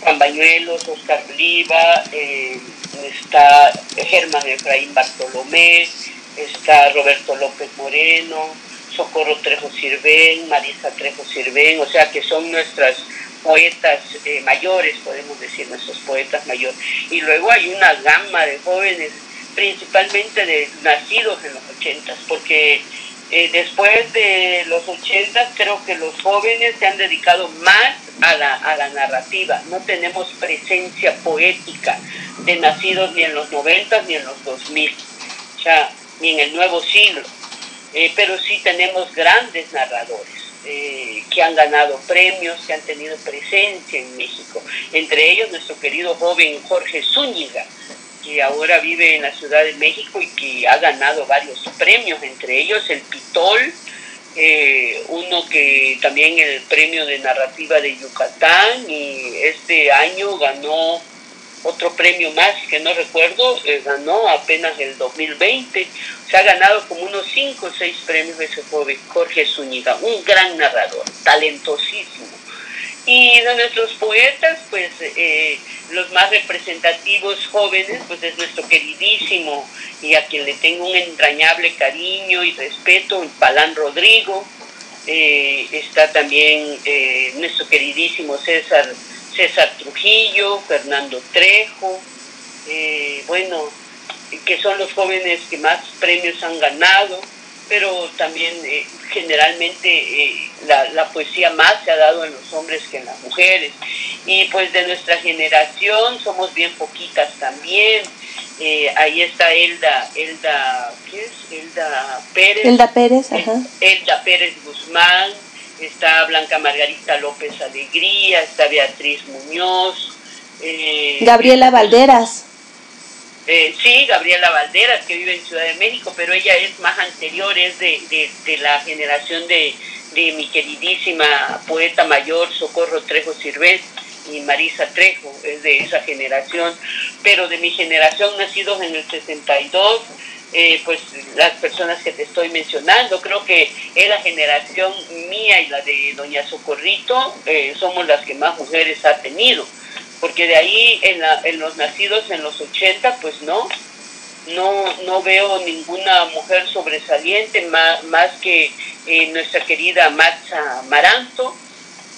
Juan Bañuelos, Oscar Oliva, está Germán Efraín Bartolomé, está Roberto López Moreno, Socorro Trejo Sirven, Marisa Trejo Sirven, o sea que son nuestras poetas eh, mayores, podemos decir, nuestros poetas mayores. Y luego hay una gama de jóvenes, principalmente de nacidos en los ochentas, porque eh, después de los ochentas creo que los jóvenes se han dedicado más a la, a la narrativa. No tenemos presencia poética de nacidos ni en los noventas ni en los dos mil, o sea, ni en el nuevo siglo. Eh, pero sí tenemos grandes narradores. Eh, que han ganado premios, que han tenido presencia en México. Entre ellos nuestro querido joven Jorge Zúñiga, que ahora vive en la Ciudad de México y que ha ganado varios premios, entre ellos el Pitol, eh, uno que también el premio de narrativa de Yucatán y este año ganó otro premio más que no recuerdo, eh, ganó apenas el 2020. Se ha ganado como unos 5 o 6 premios ese joven Jorge Zúñiga, un gran narrador, talentosísimo. Y de nuestros poetas, pues eh, los más representativos jóvenes, pues es nuestro queridísimo y a quien le tengo un entrañable cariño y respeto, Palán Rodrigo, eh, está también eh, nuestro queridísimo César, César Trujillo, Fernando Trejo, bueno, que son los jóvenes que más premios han ganado, pero también generalmente la, la, poesía más se ha dado en los hombres que en las mujeres. Y pues de nuestra generación somos bien poquitas también. Eh, ahí está Elda, Elda, ¿qué es? Elda Pérez. Elda Pérez, ajá. Elda Pérez Guzmán, está Blanca Margarita López Alegría, está Beatriz Muñoz. Eh, Gabriela Valderas. Eh, sí, Gabriela Valderas, que vive en Ciudad de México, pero ella es más anterior, es de, de, la generación de, de mi queridísima poeta mayor Socorro Trejo Sirvet y Marisa Trejo, es de esa generación, pero de mi generación nacidos en el 62, eh, pues las personas que te estoy mencionando, creo que es la generación mía y la de doña Socorrito, eh, somos las que más mujeres ha tenido, porque de ahí en, la, en los nacidos en los 80, pues no, no, no veo ninguna mujer sobresaliente más, más que eh, nuestra querida Matza Maranto,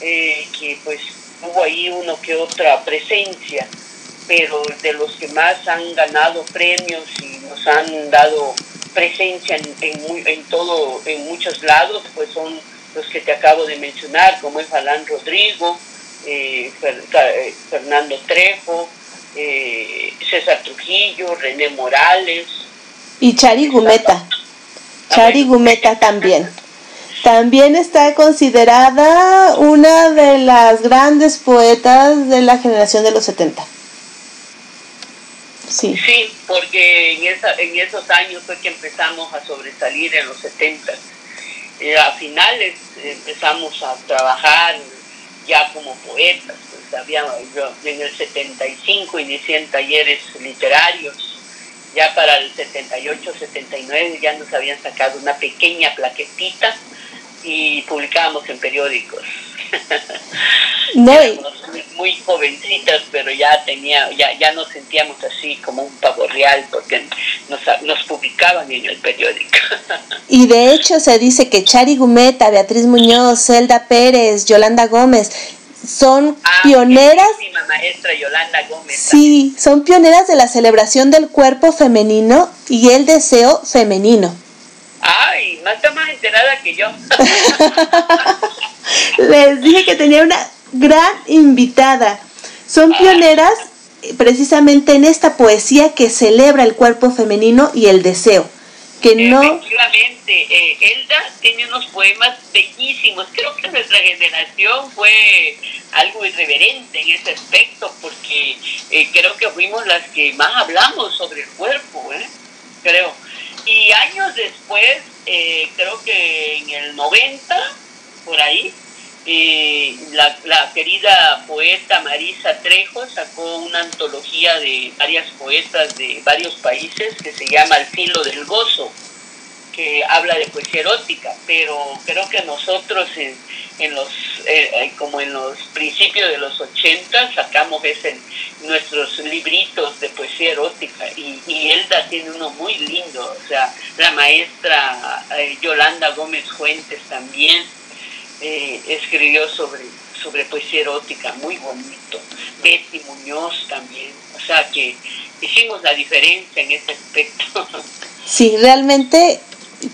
que pues hubo ahí uno que otra presencia, pero de los que más han ganado premios y nos han dado presencia en, en, todo, en muchos lados, pues son los que te acabo de mencionar, como es Alan Rodrigo, eh, eh, Fernando Trejo, eh, César Trujillo, René Morales. Y Chari Gumeta. Chari Gumeta también. También está considerada una de las grandes poetas de la generación de los 70. Sí. Sí, porque en, esa, en esos años fue que empezamos a sobresalir en los 70. Eh, a finales empezamos a trabajar ya como poetas. Pues, había, en el 75 inicié en talleres literarios. Ya para el 78, 79 ya nos habían sacado una pequeña plaquetita y publicábamos en periódicos. No, muy, jovencitas, pero ya tenía, ya, ya nos sentíamos así como un pavo real porque nos, nos publicaban en el periódico. Y de hecho se dice que Chari Gumeta, Beatriz Muñoz, Zelda Pérez, Yolanda Gómez son ah, pioneras. maestra Yolanda Gómez. Sí, son pioneras de la celebración del cuerpo femenino y el deseo femenino. Ay, más está más enterada que yo. Les dije que tenía una gran invitada. Son pioneras precisamente en esta poesía que celebra el cuerpo femenino y el deseo. Que no... Efectivamente, eh, Elda tiene unos poemas bellísimos. Creo que nuestra generación fue algo irreverente en ese aspecto porque eh, creo que fuimos las que más hablamos sobre el cuerpo, ¿eh? creo y años después, eh, creo que en el 90, por ahí, eh, la, querida poeta Marisa Trejo sacó una antología de varias poetas de varios países que se llama El filo del gozo habla de poesía erótica, pero creo que nosotros en, en los, eh, eh, como en los principios de los 80 sacamos ese, nuestros libritos de poesía erótica y, y Elda tiene uno muy lindo, o sea, la maestra eh, Yolanda Gómez Fuentes también escribió sobre, sobre poesía erótica, muy bonito, Betty Muñoz también, o sea que hicimos la diferencia en ese aspecto. Sí, realmente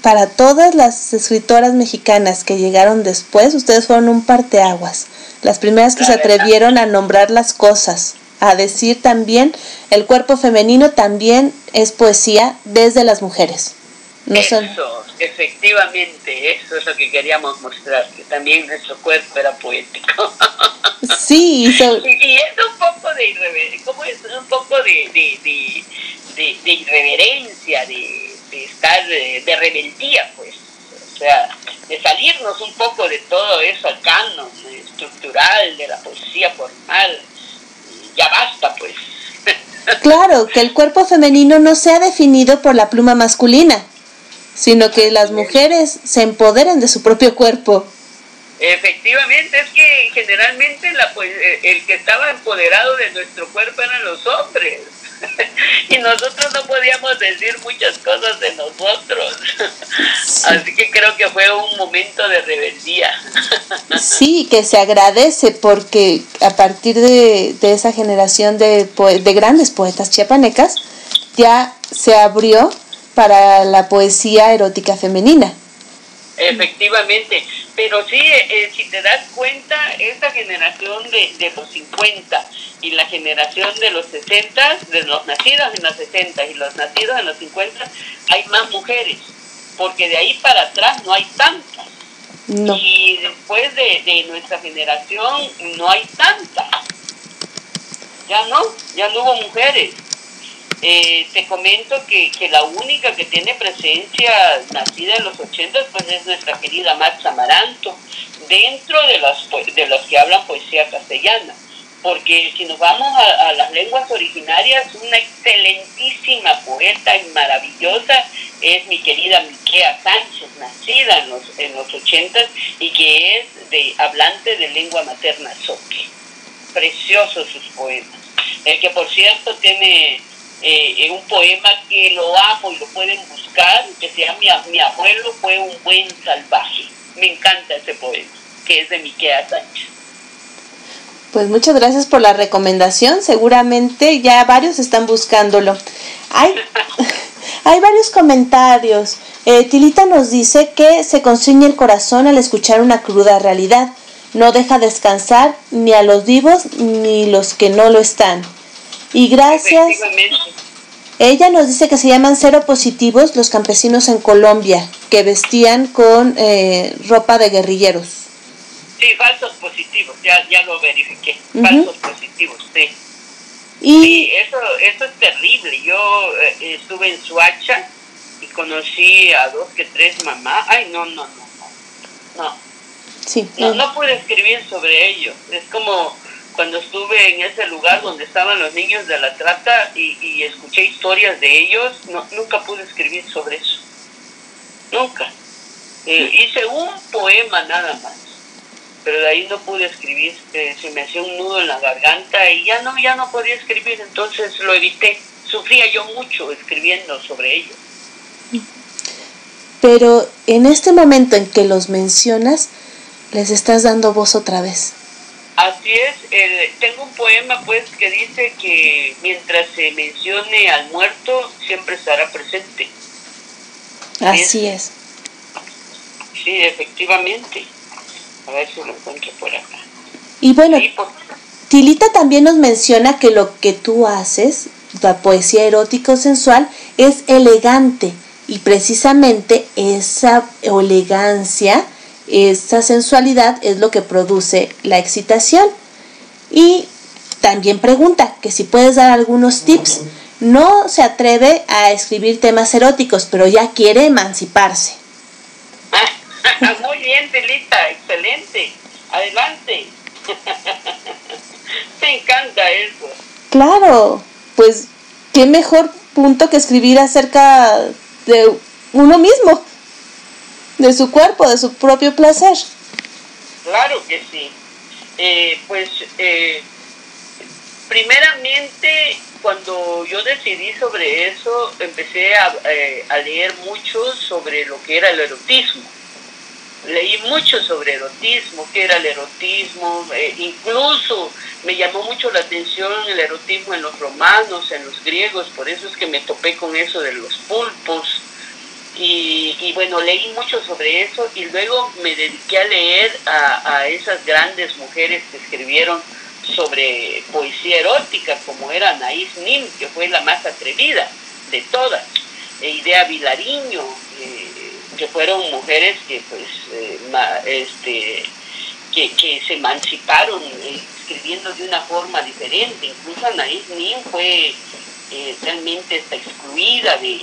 para todas las escritoras mexicanas que llegaron después, ustedes fueron un parteaguas. Las primeras que se atrevieron a nombrar las cosas, a decir también el cuerpo femenino también es poesía desde las mujeres. No eso, efectivamente, eso es lo que queríamos mostrar, que también nuestro cuerpo era poético. Sí, y, es un poco de, es un poco de, de, de, de irreverencia, de de estar de, rebeldía, pues, o sea, de salirnos un poco de todo eso al canon estructural, de la poesía formal, ya basta, pues. Claro, que el cuerpo femenino no sea definido por la pluma masculina, sino que las mujeres se empoderen de su propio cuerpo. Efectivamente, es que generalmente la, pues, el que estaba empoderado de nuestro cuerpo eran los hombres. y nosotros no podíamos decir muchas cosas de nosotros. Así que creo que fue un momento de rebeldía. sí, que se agradece porque a partir de, esa generación de, de grandes poetas chiapanecas ya se abrió para la poesía erótica femenina. Efectivamente, pero sí, eh, si te das cuenta, esta generación de, de, los 50 y la generación de los 60, de los nacidos en los 60 y los nacidos en los 50, hay más mujeres, porque de ahí para atrás no hay tantas. Y después de, de nuestra generación no hay tantas. Ya no, ya no hubo mujeres. Eh, te comento que, que, la única que tiene presencia nacida en los 80 pues es nuestra querida Max Amaranto, dentro de los, de los que hablan poesía castellana. Porque si nos vamos a, las lenguas originarias, una excelentísima poeta y maravillosa es mi querida Miquea Sánchez, nacida en los, en los 80 y que es de hablante de lengua materna soque. Preciosos sus poemas. El que por cierto tiene eh, un poema que lo amo y lo pueden buscar, que se llama Mi, abuelo fue un buen salvaje. Me encanta ese poema, que es de Miquea Sánchez. Pues muchas gracias por la recomendación. Seguramente ya varios están buscándolo. Hay, hay varios comentarios. Eh, Tilita nos dice que se consigne el corazón al escuchar una cruda realidad. No deja descansar ni a los vivos ni los que no lo están. Y gracias. Ella nos dice que se llaman cero positivos los campesinos en Colombia, que vestían con eh, ropa de guerrilleros. Sí, falsos positivos, ya, ya lo verifiqué. Falsos positivos, sí. Y... Sí, eso, eso es terrible. Yo eh, estuve en Suacha y conocí a dos que tres mamás. Ay, no, no, no, no. No. Sí, no, no pude escribir sobre ello. Es como cuando estuve en ese lugar donde estaban los niños de la trata y, escuché historias de ellos, no, nunca pude escribir sobre eso. Nunca. Eh, hice un poema nada más, pero de ahí no pude escribir, eh, se me hacía un nudo en la garganta y ya no, ya no podía escribir, entonces lo evité. Sufría yo mucho escribiendo sobre ello. Pero en este momento en que los mencionas, les estás dando voz otra vez. Así es, tengo un poema pues que dice que mientras se mencione al muerto siempre estará presente. Así es. Sí, efectivamente. A ver si lo encuentro por acá. Y bueno, Tilita también nos menciona que lo que tú haces, la poesía erótico sensual, es elegante y precisamente esa elegancia esa sensualidad es lo que produce la excitación. Y también pregunta que si puedes dar algunos tips. No se atreve a escribir temas eróticos, pero ya quiere emanciparse. Muy bien, Delita, excelente. Adelante. Me encanta eso. Claro, pues qué mejor punto que escribir acerca de uno mismo de su cuerpo, de su propio placer. Claro que sí. Eh, pues eh, primeramente cuando yo decidí sobre eso empecé eh, a, leer mucho sobre lo que era el erotismo. Leí mucho sobre erotismo, qué era el erotismo, incluso me llamó mucho la atención el erotismo en los romanos, en los griegos, por eso es que me topé con eso de los pulpos, y, bueno, leí mucho sobre eso y luego me dediqué a leer a, esas grandes mujeres que escribieron sobre poesía erótica, como era Anaís Nim, que fue la más atrevida de todas, e Idea Vilariño, eh, que fueron mujeres que pues eh, este que, que, se emanciparon eh, escribiendo de una forma diferente. Incluso Anaís Nin fue eh, realmente está excluida de,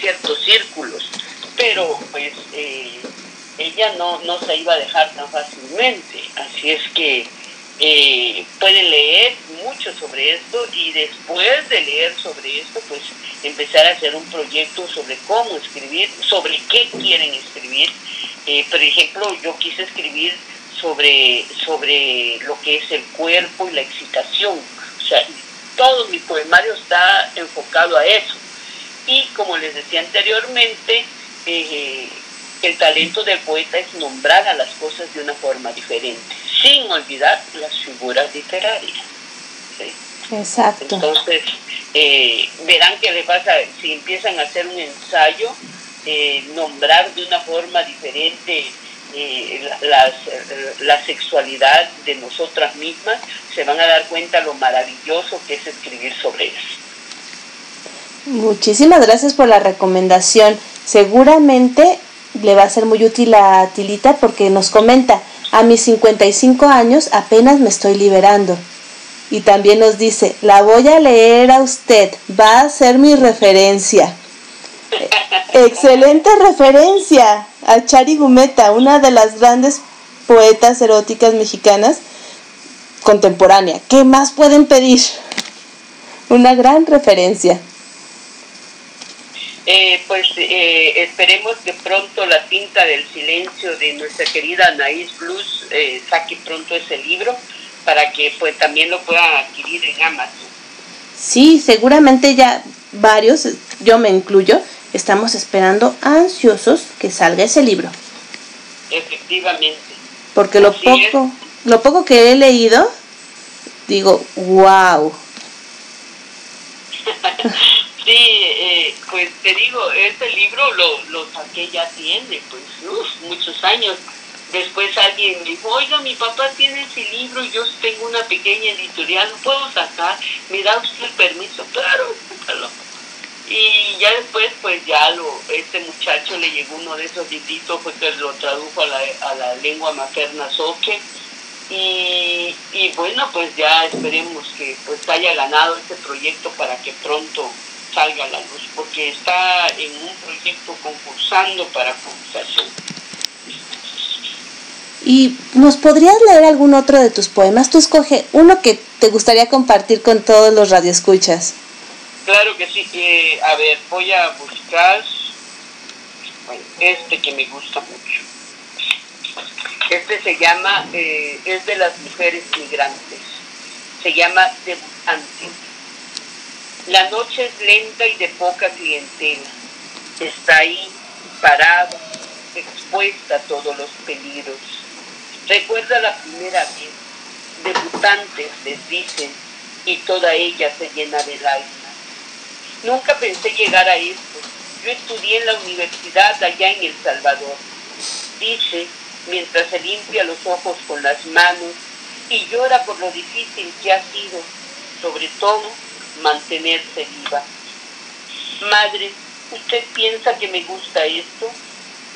ciertos círculos, pero pues eh, ella no, no se iba a dejar tan fácilmente, así es que eh, pueden leer mucho sobre esto y después de leer sobre esto, pues empezar a hacer un proyecto sobre cómo escribir, sobre qué quieren escribir. por ejemplo, yo quise escribir sobre, sobre lo que es el cuerpo y la excitación. O sea, todo mi poemario está enfocado a eso. Y como les decía anteriormente, eh, el talento del poeta es nombrar a las cosas de una forma diferente, sin olvidar las figuras literarias. Exacto. Entonces, eh, verán que les pasa, si empiezan a hacer un ensayo, eh, nombrar de una forma diferente eh, la, la, sexualidad de nosotras mismas, se van a dar cuenta lo maravilloso que es escribir sobre eso. Muchísimas gracias por la recomendación. Seguramente le va a ser muy útil a Tilita porque nos comenta, a mis 55 años apenas me estoy liberando. Y también nos dice, la voy a leer a usted, va a ser mi referencia. Excelente referencia a Chari Gumeta, una de las grandes poetas eróticas mexicanas contemporánea. ¿Qué más pueden pedir? Una gran referencia. Eh, pues eh, esperemos que pronto la cinta del silencio de nuestra querida Anaís Blues eh, saque pronto ese libro para que pues también lo puedan adquirir en Amazon. Sí, seguramente ya varios, yo me incluyo, estamos esperando ansiosos que salga ese libro. Efectivamente. Porque lo poco, lo poco que he leído, digo, wow. Sí, eh, pues te digo, este libro lo, lo saqué ya tiene, pues, muchos años. Después alguien me dijo, oiga, mi papá tiene ese libro y yo tengo una pequeña editorial, ¿no puedo sacar? ¿Me da usted el permiso? Claro, Y ya después, pues ya lo, este muchacho le llegó uno de esos libritos, fue que lo tradujo a la, a la lengua materna soque. Y, y bueno, pues ya esperemos que pues haya ganado este proyecto para que pronto salga a la luz, porque está en un proyecto concursando para publicación. ¿Y nos podrías leer algún otro de tus poemas? Tú escoge uno que te gustaría compartir con todos los radioescuchas. Claro que sí. Eh, a ver, voy a buscar este que me gusta mucho. Este se llama, eh, es de las mujeres migrantes. Se llama Debutante. La noche es lenta y de poca clientela. Está ahí, parada, expuesta a todos los peligros. Recuerda la primera vez, debutantes les dicen, y toda ella se llena de lágrimas. Nunca pensé llegar a esto. Yo estudié en la universidad allá en El Salvador. Dice, mientras se limpia los ojos con las manos y llora por lo difícil que ha sido, sobre todo mantenerse viva. Madre, ¿usted piensa que me gusta esto?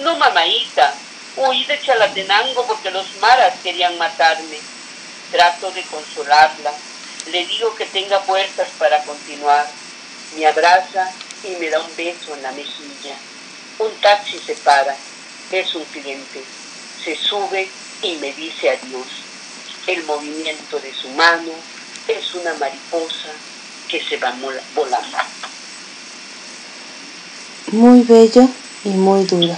No, mamaita, huí de Chalatenango porque los maras querían matarme. Trato de consolarla. Le digo que tenga fuerzas para continuar. Me abraza y me da un beso en la mejilla. Un taxi se para. Es un cliente. Se sube y me dice adiós. El movimiento de su mano es una mariposa que se va volando. Muy bello y muy duro.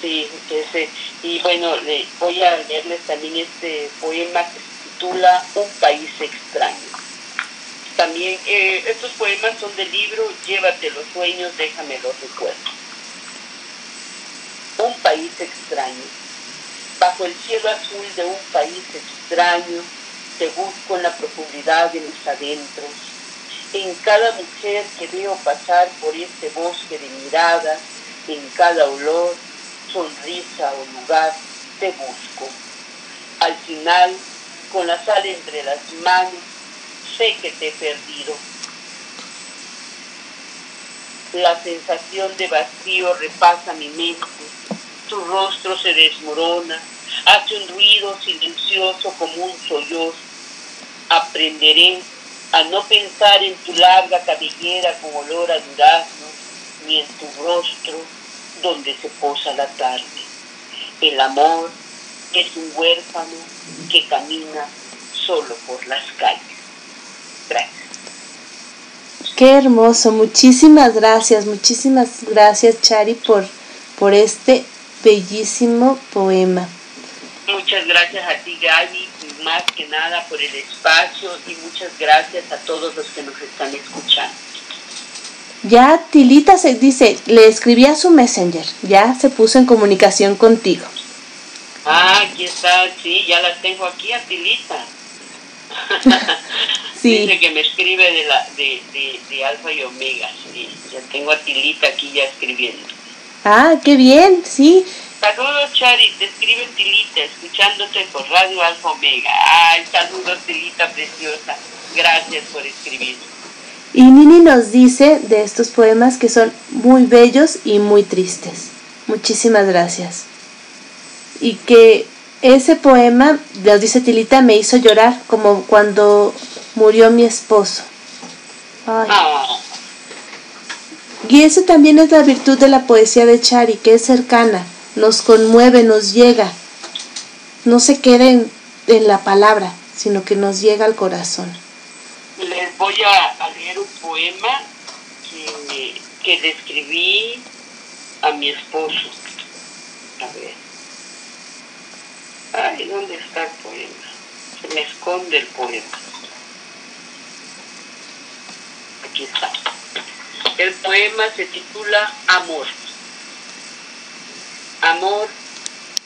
Sí, ese, y bueno, le, voy a leerles también este poema que se titula Un país extraño. También eh, estos poemas son del libro Llévate los sueños, déjame los recuerdos. Un país extraño. Bajo el cielo azul de un país extraño, te busco en la profundidad de mis adentros, en cada mujer que veo pasar por este bosque de miradas, en cada olor, sonrisa o lugar, te busco. Al final, con la sal entre las manos, sé que te he perdido. La sensación de vacío repasa mi mente, tu rostro se desmorona, hace un ruido silencioso como un sollozo. Aprenderé a no pensar en tu larga cabellera con olor a durazno, ni en tu rostro donde se posa la tarde. El amor es un huérfano que camina solo por las calles. Qué hermoso, muchísimas gracias, muchísimas gracias Chari por, por este bellísimo poema. Muchas gracias a ti Gaby, más que nada por el espacio y muchas gracias a todos los que nos están escuchando. Ya Tilita se dice, le escribí a su messenger, ya se puso en comunicación contigo. Ah, aquí está, sí, ya la tengo aquí a Tilita. Sí. Dice que me escribe de, la, de, de, de Alfa y Omega, sí, ya tengo a Tilita aquí ya escribiendo. Ah, qué bien, sí. Saludos, Chari, te escribe Tilita, escuchándote por Radio Alfa Omega. Ay, saludos, Tilita preciosa. Gracias por escribir. Y Nini nos dice de estos poemas que son muy bellos y muy tristes. Muchísimas gracias. Y que ese poema, nos dice Tilita, me hizo llorar como cuando murió mi esposo. Ay. Y eso también es la virtud de la poesía de Chari, que es cercana, nos conmueve, nos llega. No se queda en, en la palabra, sino que nos llega al corazón. les voy a, a leer un poema que, que le escribí a mi esposo. A ver. Ay, ¿dónde está el poema? Se me esconde el poema. El poema se titula Amor. Amor,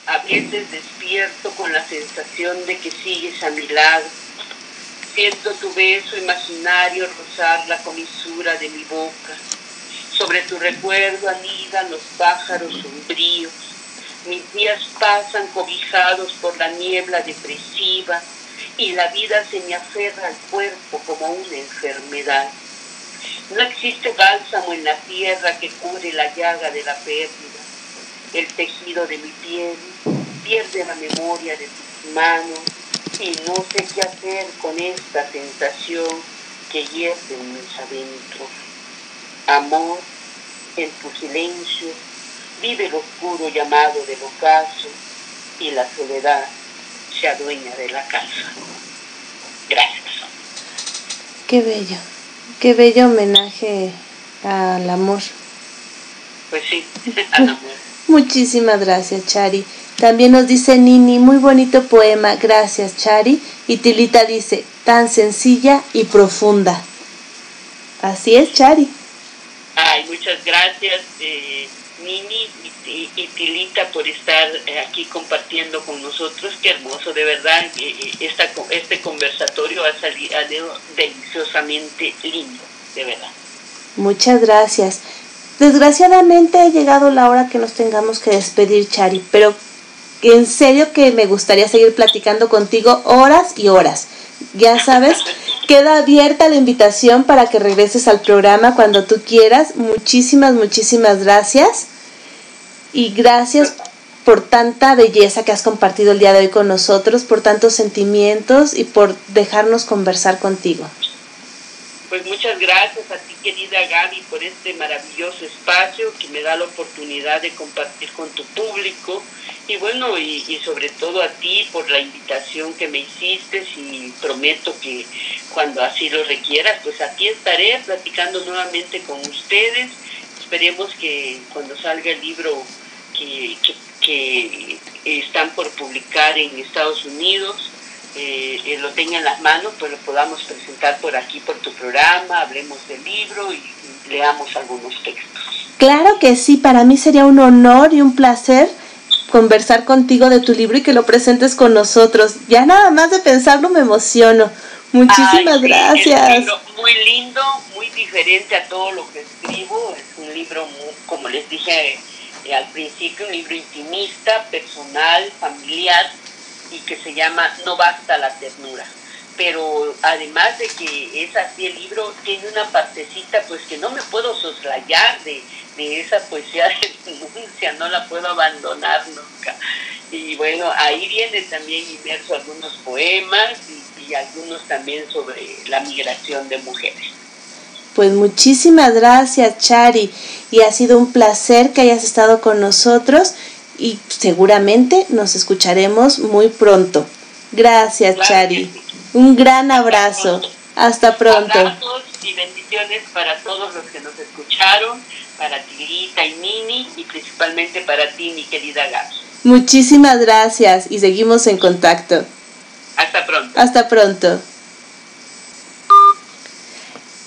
a veces despierto con la sensación de que sigues a mi lado. Siento tu beso imaginario rozar la comisura de mi boca. Sobre tu recuerdo anidan los pájaros sombríos. Mis días pasan cobijados por la niebla depresiva y la vida se me aferra al cuerpo como una enfermedad. No existe bálsamo en la tierra que cure la llaga de la pérdida. El tejido de mi piel pierde la memoria de tus manos y no sé qué hacer con esta sensación que hierve en mis adentros. Amor, en tu silencio, vive el oscuro llamado del ocaso y la soledad se adueña de la casa. Gracias. Qué bello, qué bello homenaje al amor. Pues sí, al amor. Muchísimas gracias, Chari. También nos dice Nini, muy bonito poema, gracias, Chari. Y Tilita dice, tan sencilla y profunda. Así es, Chari. Ay, muchas gracias, eh, Nini y, Tilita, por estar eh, aquí compartiendo con nosotros. Qué hermoso, de verdad. eh, eh, esta, este conversatorio ha salido deliciosamente lindo, de verdad. Muchas gracias. Desgraciadamente ha llegado la hora que nos tengamos que despedir, Chari, pero en serio que me gustaría seguir platicando contigo horas y horas. Ya sabes, queda abierta la invitación para que regreses al programa cuando tú quieras. Muchísimas, muchísimas gracias. Y gracias por tanta belleza que has compartido el día de hoy con nosotros, por tantos sentimientos y por dejarnos conversar contigo. Pues muchas gracias a ti, querida Gaby, por este maravilloso espacio que me da la oportunidad de compartir con tu público. Y bueno, y, y sobre todo a ti por la invitación que me hiciste y prometo que cuando así lo requieras, pues aquí estaré platicando nuevamente con ustedes. Esperemos que cuando salga el libro que, que, que están por publicar en Estados Unidos, eh, eh, lo tenga en las manos, pues lo podamos presentar por aquí, por tu programa, hablemos del libro y, y leamos algunos textos. Claro que sí, para mí sería un honor y un placer conversar contigo de tu libro y que lo presentes con nosotros. Ya nada más de pensarlo me emociono. Muchísimas Ay, sí, Es un gracias. libro muy lindo, muy diferente a todo lo que escribo. Es un libro, muy, como les dije eh, al principio, un libro intimista, personal, familiar y que se llama No basta la ternura. Pero además de que es así el libro, tiene una partecita pues que no me puedo soslayar de, de esa poesía de denuncia, no la puedo abandonar nunca. Y bueno, ahí viene también inmerso algunos poemas y, y algunos también sobre la migración de mujeres. Pues muchísimas gracias, Chari. Y ha sido un placer que hayas estado con nosotros y seguramente nos escucharemos muy pronto. Gracias, Claro Chari. sí. Un gran abrazo. Hasta pronto. Abrazos y bendiciones para todos los que nos escucharon, para Tilita y Nini y principalmente para ti, mi querida Gaby. Muchísimas gracias y seguimos en contacto. Hasta pronto. Hasta pronto.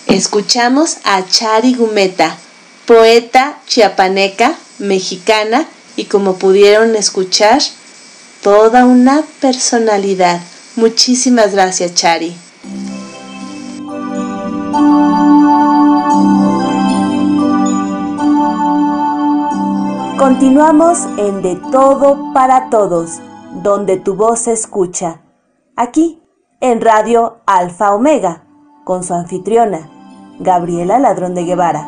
Escuchamos a Chari Gumeta, poeta chiapaneca, mexicana y como pudieron escuchar, toda una personalidad. Muchísimas gracias, Chari. Continuamos en De Todo para Todos, donde tu voz se escucha. Aquí, en Radio Alfa Omega, con su anfitriona, Gabriela Ladrón de Guevara.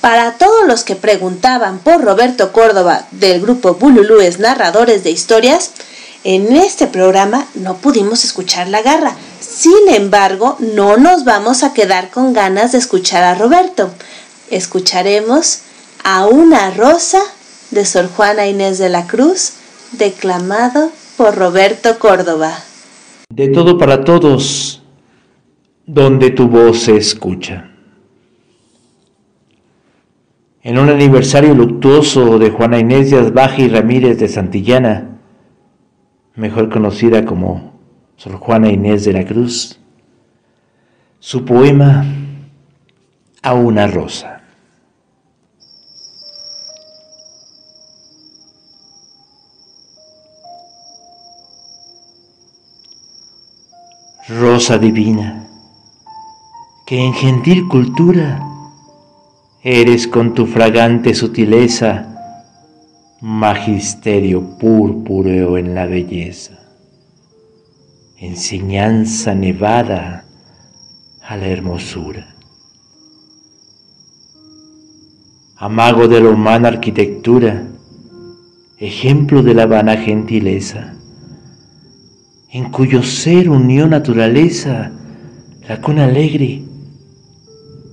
Para todos los que preguntaban por Roberto Córdoba del grupo Bululúes Narradores de Historias, en este programa no pudimos escuchar la garra. Sin embargo, no nos vamos a quedar con ganas de escuchar a Roberto. Escucharemos a una rosa de Sor Juana Inés de la Cruz, declamado por Roberto Córdoba. De todo para todos, donde tu voz se escucha. En un aniversario luctuoso de Juana Inés de y Ramírez de Santillana, mejor conocida como Sor Juana Inés de la Cruz, su poema A una rosa. Rosa divina, que en gentil cultura eres con tu fragante sutileza magisterio púrpureo en la belleza, enseñanza nevada a la hermosura. Amago de la humana arquitectura, ejemplo de la vana gentileza en cuyo ser unió naturaleza la con alegre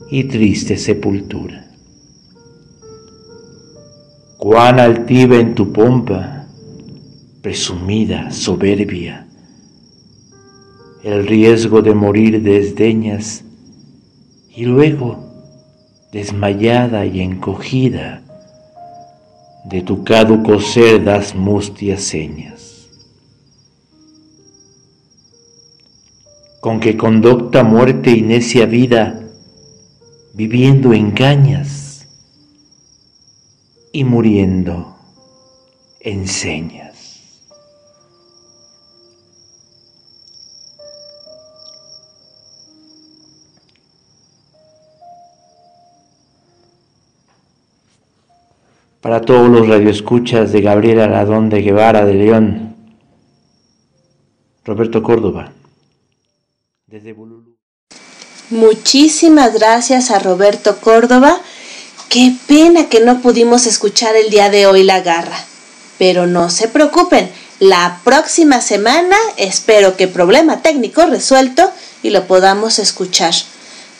y triste sepultura. Cuán altiva en tu pompa, presumida, soberbia, el riesgo de morir desdeñas y luego, desmayada y encogida, de tu caduco ser das mustias señas. Con que conducta muerte y necia vida, viviendo engañas y muriendo enseñas. Para todos los radioescuchas de Gabriela Aradón de Guevara de León, Roberto Córdoba. Muchísimas gracias a Roberto Córdoba. Qué pena que no pudimos escuchar el día de hoy la garra. Pero no se preocupen, la próxima semana espero que problema técnico resuelto y lo podamos escuchar.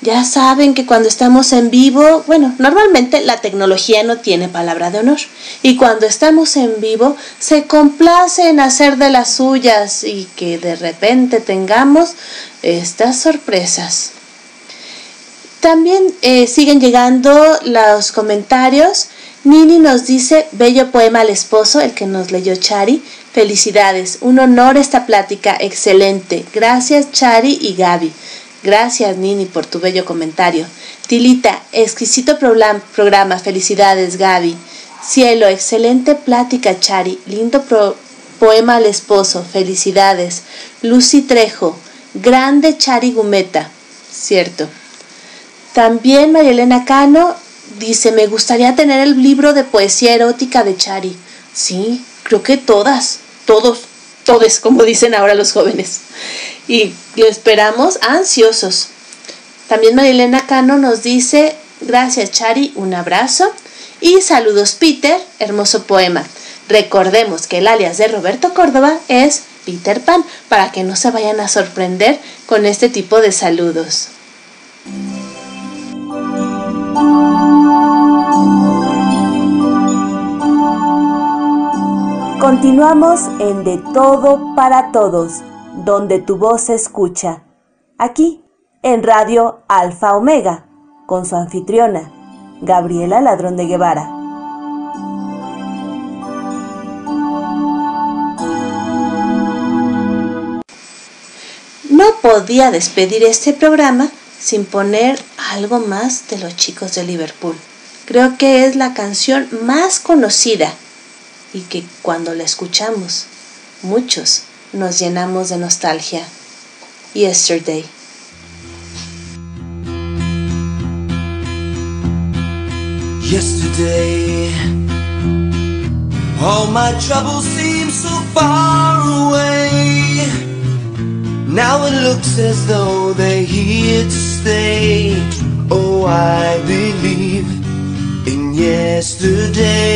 Ya saben que cuando estamos en vivo, bueno, normalmente la tecnología no tiene palabra de honor. Y cuando estamos en vivo, se complace en hacer de las suyas y que de repente tengamos estas sorpresas. También eh, siguen llegando los comentarios. Nini nos dice, bello poema al esposo, el que nos leyó Chari. Felicidades, un honor esta plática, excelente. Gracias Chari y Gaby. Gracias, Nini, por tu bello comentario. Tilita, exquisito programa. Felicidades, Gaby. Cielo, excelente plática, Chari. Lindo poema al esposo. Felicidades. Lucy Trejo, grande Chari Gumeta. Cierto. También María Elena Cano dice, me gustaría tener el libro de poesía erótica de Chari. Sí, creo que todas, todos, todos, como dicen ahora los jóvenes y lo esperamos ansiosos. También Marilena Cano nos dice, gracias Chari, un abrazo y saludos Peter, hermoso poema. Recordemos que el alias de Roberto Córdoba es Peter Pan, para que no se vayan a sorprender con este tipo de saludos. Continuamos en De Todo para Todos, donde tu voz se escucha. Aquí, en Radio Alfa Omega, con su anfitriona, Gabriela Ladrón de Guevara. No podía despedir este programa sin poner algo más de los chicos de Liverpool. Creo que es la canción más conocida y que cuando la escuchamos, muchos nos llenamos de nostalgia. Yesterday. Yesterday, all my troubles seem so far away. Now it looks as though they're here to stay. Oh, I believe in yesterday.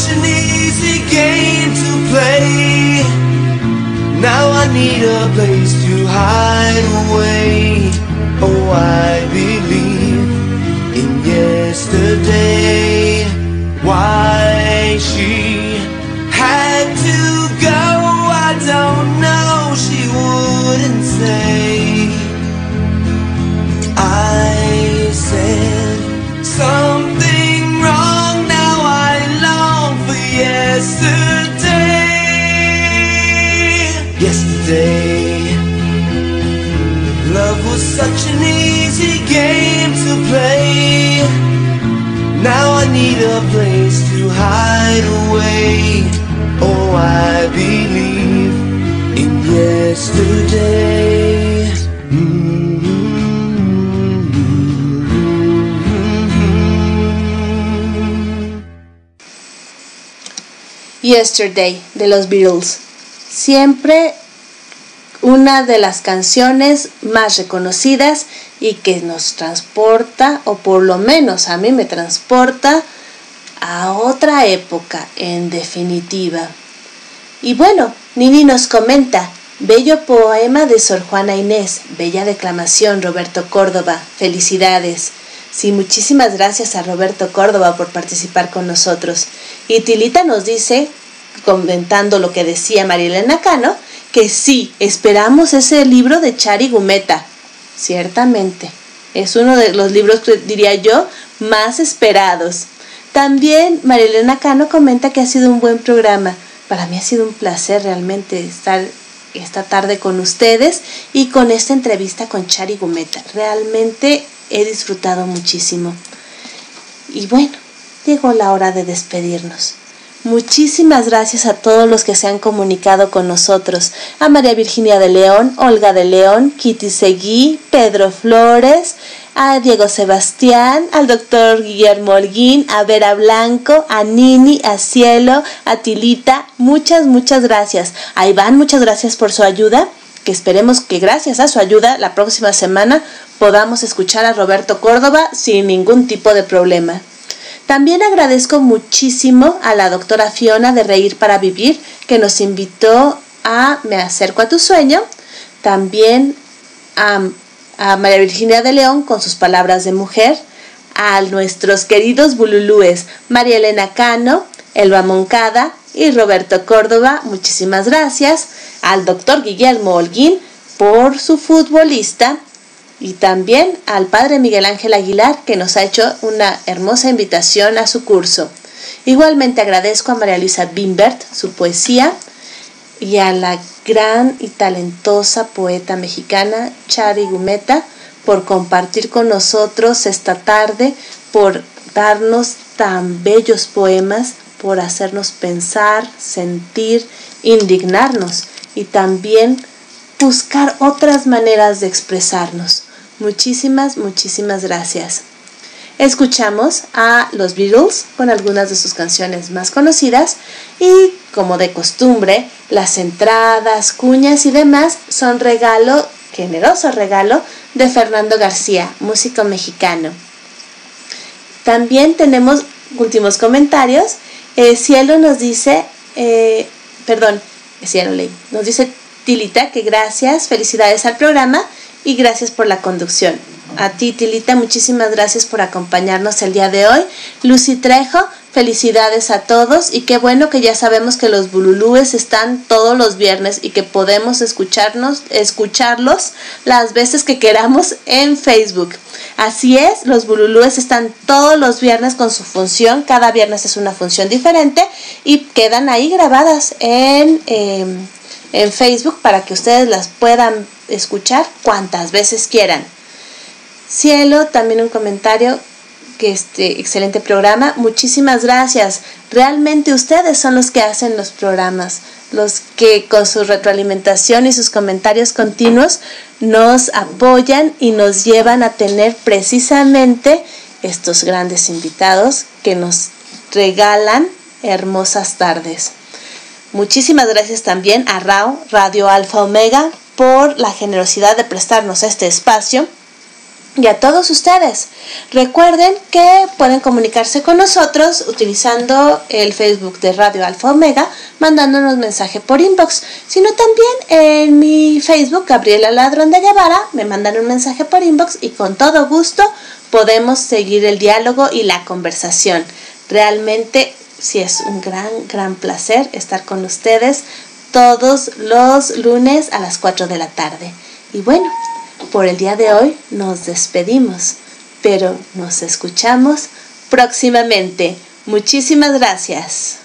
such an easy game to play. Now I need a place to hide away. Oh, I Now I need a place to hide away. Oh, I believe in yesterday. Yesterday de los Beatles. Siempre una de las canciones más reconocidas y que nos transporta, o por lo menos a mí me transporta, a otra época en definitiva. Y bueno, Nini nos comenta, bello poema de Sor Juana Inés, bella declamación Roberto Córdoba, felicidades. Sí, muchísimas gracias a Roberto Córdoba por participar con nosotros. Y Tilita nos dice, comentando lo que decía Marilena Cano, que sí, esperamos ese libro de Chari Gumeta. Ciertamente, es uno de los libros, diría yo, más esperados. También Marilena Cano comenta que ha sido un buen programa. Para mí ha sido un placer realmente estar esta tarde con ustedes y con esta entrevista con Chari Gumeta. Realmente he disfrutado muchísimo. Y bueno, llegó la hora de despedirnos. Muchísimas gracias a todos los que se han comunicado con nosotros. A María Virginia de León, Olga de León, Kitty Seguí, Pedro Flores, a Diego Sebastián, al doctor Guillermo Holguín, a Vera Blanco, a Nini, a Cielo, a Tilita. Muchas, muchas gracias. A Iván, muchas gracias por su ayuda. Que esperemos que gracias a su ayuda la próxima semana podamos escuchar a Roberto Córdoba sin ningún tipo de problema. También agradezco muchísimo a la doctora Fiona de Reír para Vivir que nos invitó a Me acerco a tu sueño. También a, María Virginia de León con sus palabras de mujer. A nuestros queridos bululúes María Elena Cano, Elba Moncada y Roberto Córdoba. Muchísimas gracias. Al doctor Guillermo Holguín por su futbolista y también al padre Miguel Ángel Aguilar que nos ha hecho una hermosa invitación a su curso. Igualmente agradezco a María Luisa Bimbert su poesía y a la gran y talentosa poeta mexicana Chari Gumeta por compartir con nosotros esta tarde, por darnos tan bellos poemas, por hacernos pensar, sentir, indignarnos y también buscar otras maneras de expresarnos. Muchísimas, muchísimas gracias. Escuchamos a los Beatles con algunas de sus canciones más conocidas y, como de costumbre, las entradas, cuñas y demás son regalo generoso regalo de Fernando García, músico mexicano. También tenemos últimos comentarios. Eh, Cielo nos dice, eh, perdón, Cielo Ley, nos dice Tilita que gracias, felicidades al programa y gracias por la conducción. A ti, Tilita, muchísimas gracias por acompañarnos el día de hoy. Lucy Trejo, felicidades a todos y qué bueno que ya sabemos que los bululúes están todos los viernes y que podemos escucharnos, escucharlos las veces que queramos en Facebook. Así es, los bululúes están todos los viernes con su función, cada viernes es una función diferente y quedan ahí grabadas en, em, en Facebook para que ustedes las puedan escuchar cuantas veces quieran. Cielo, también un comentario que este excelente programa. Muchísimas gracias. Realmente ustedes son los que hacen los programas, los que con su retroalimentación y sus comentarios continuos nos apoyan y nos llevan a tener precisamente estos grandes invitados que nos regalan hermosas tardes. Muchísimas gracias también a RAO, Radio Alfa Omega, por la generosidad de prestarnos este espacio y a todos ustedes. Recuerden que pueden comunicarse con nosotros utilizando el Facebook de Radio Alfa Omega, mandándonos mensaje por inbox, sino también en mi Facebook, Gabriela Ladrón de Guevara, me mandan un mensaje por inbox y con todo gusto podemos seguir el diálogo y la conversación. Realmente sí es un gran, gran placer estar con ustedes todos los lunes a las 4 de la tarde. Y bueno, por el día de hoy nos despedimos, pero nos escuchamos próximamente. Muchísimas gracias.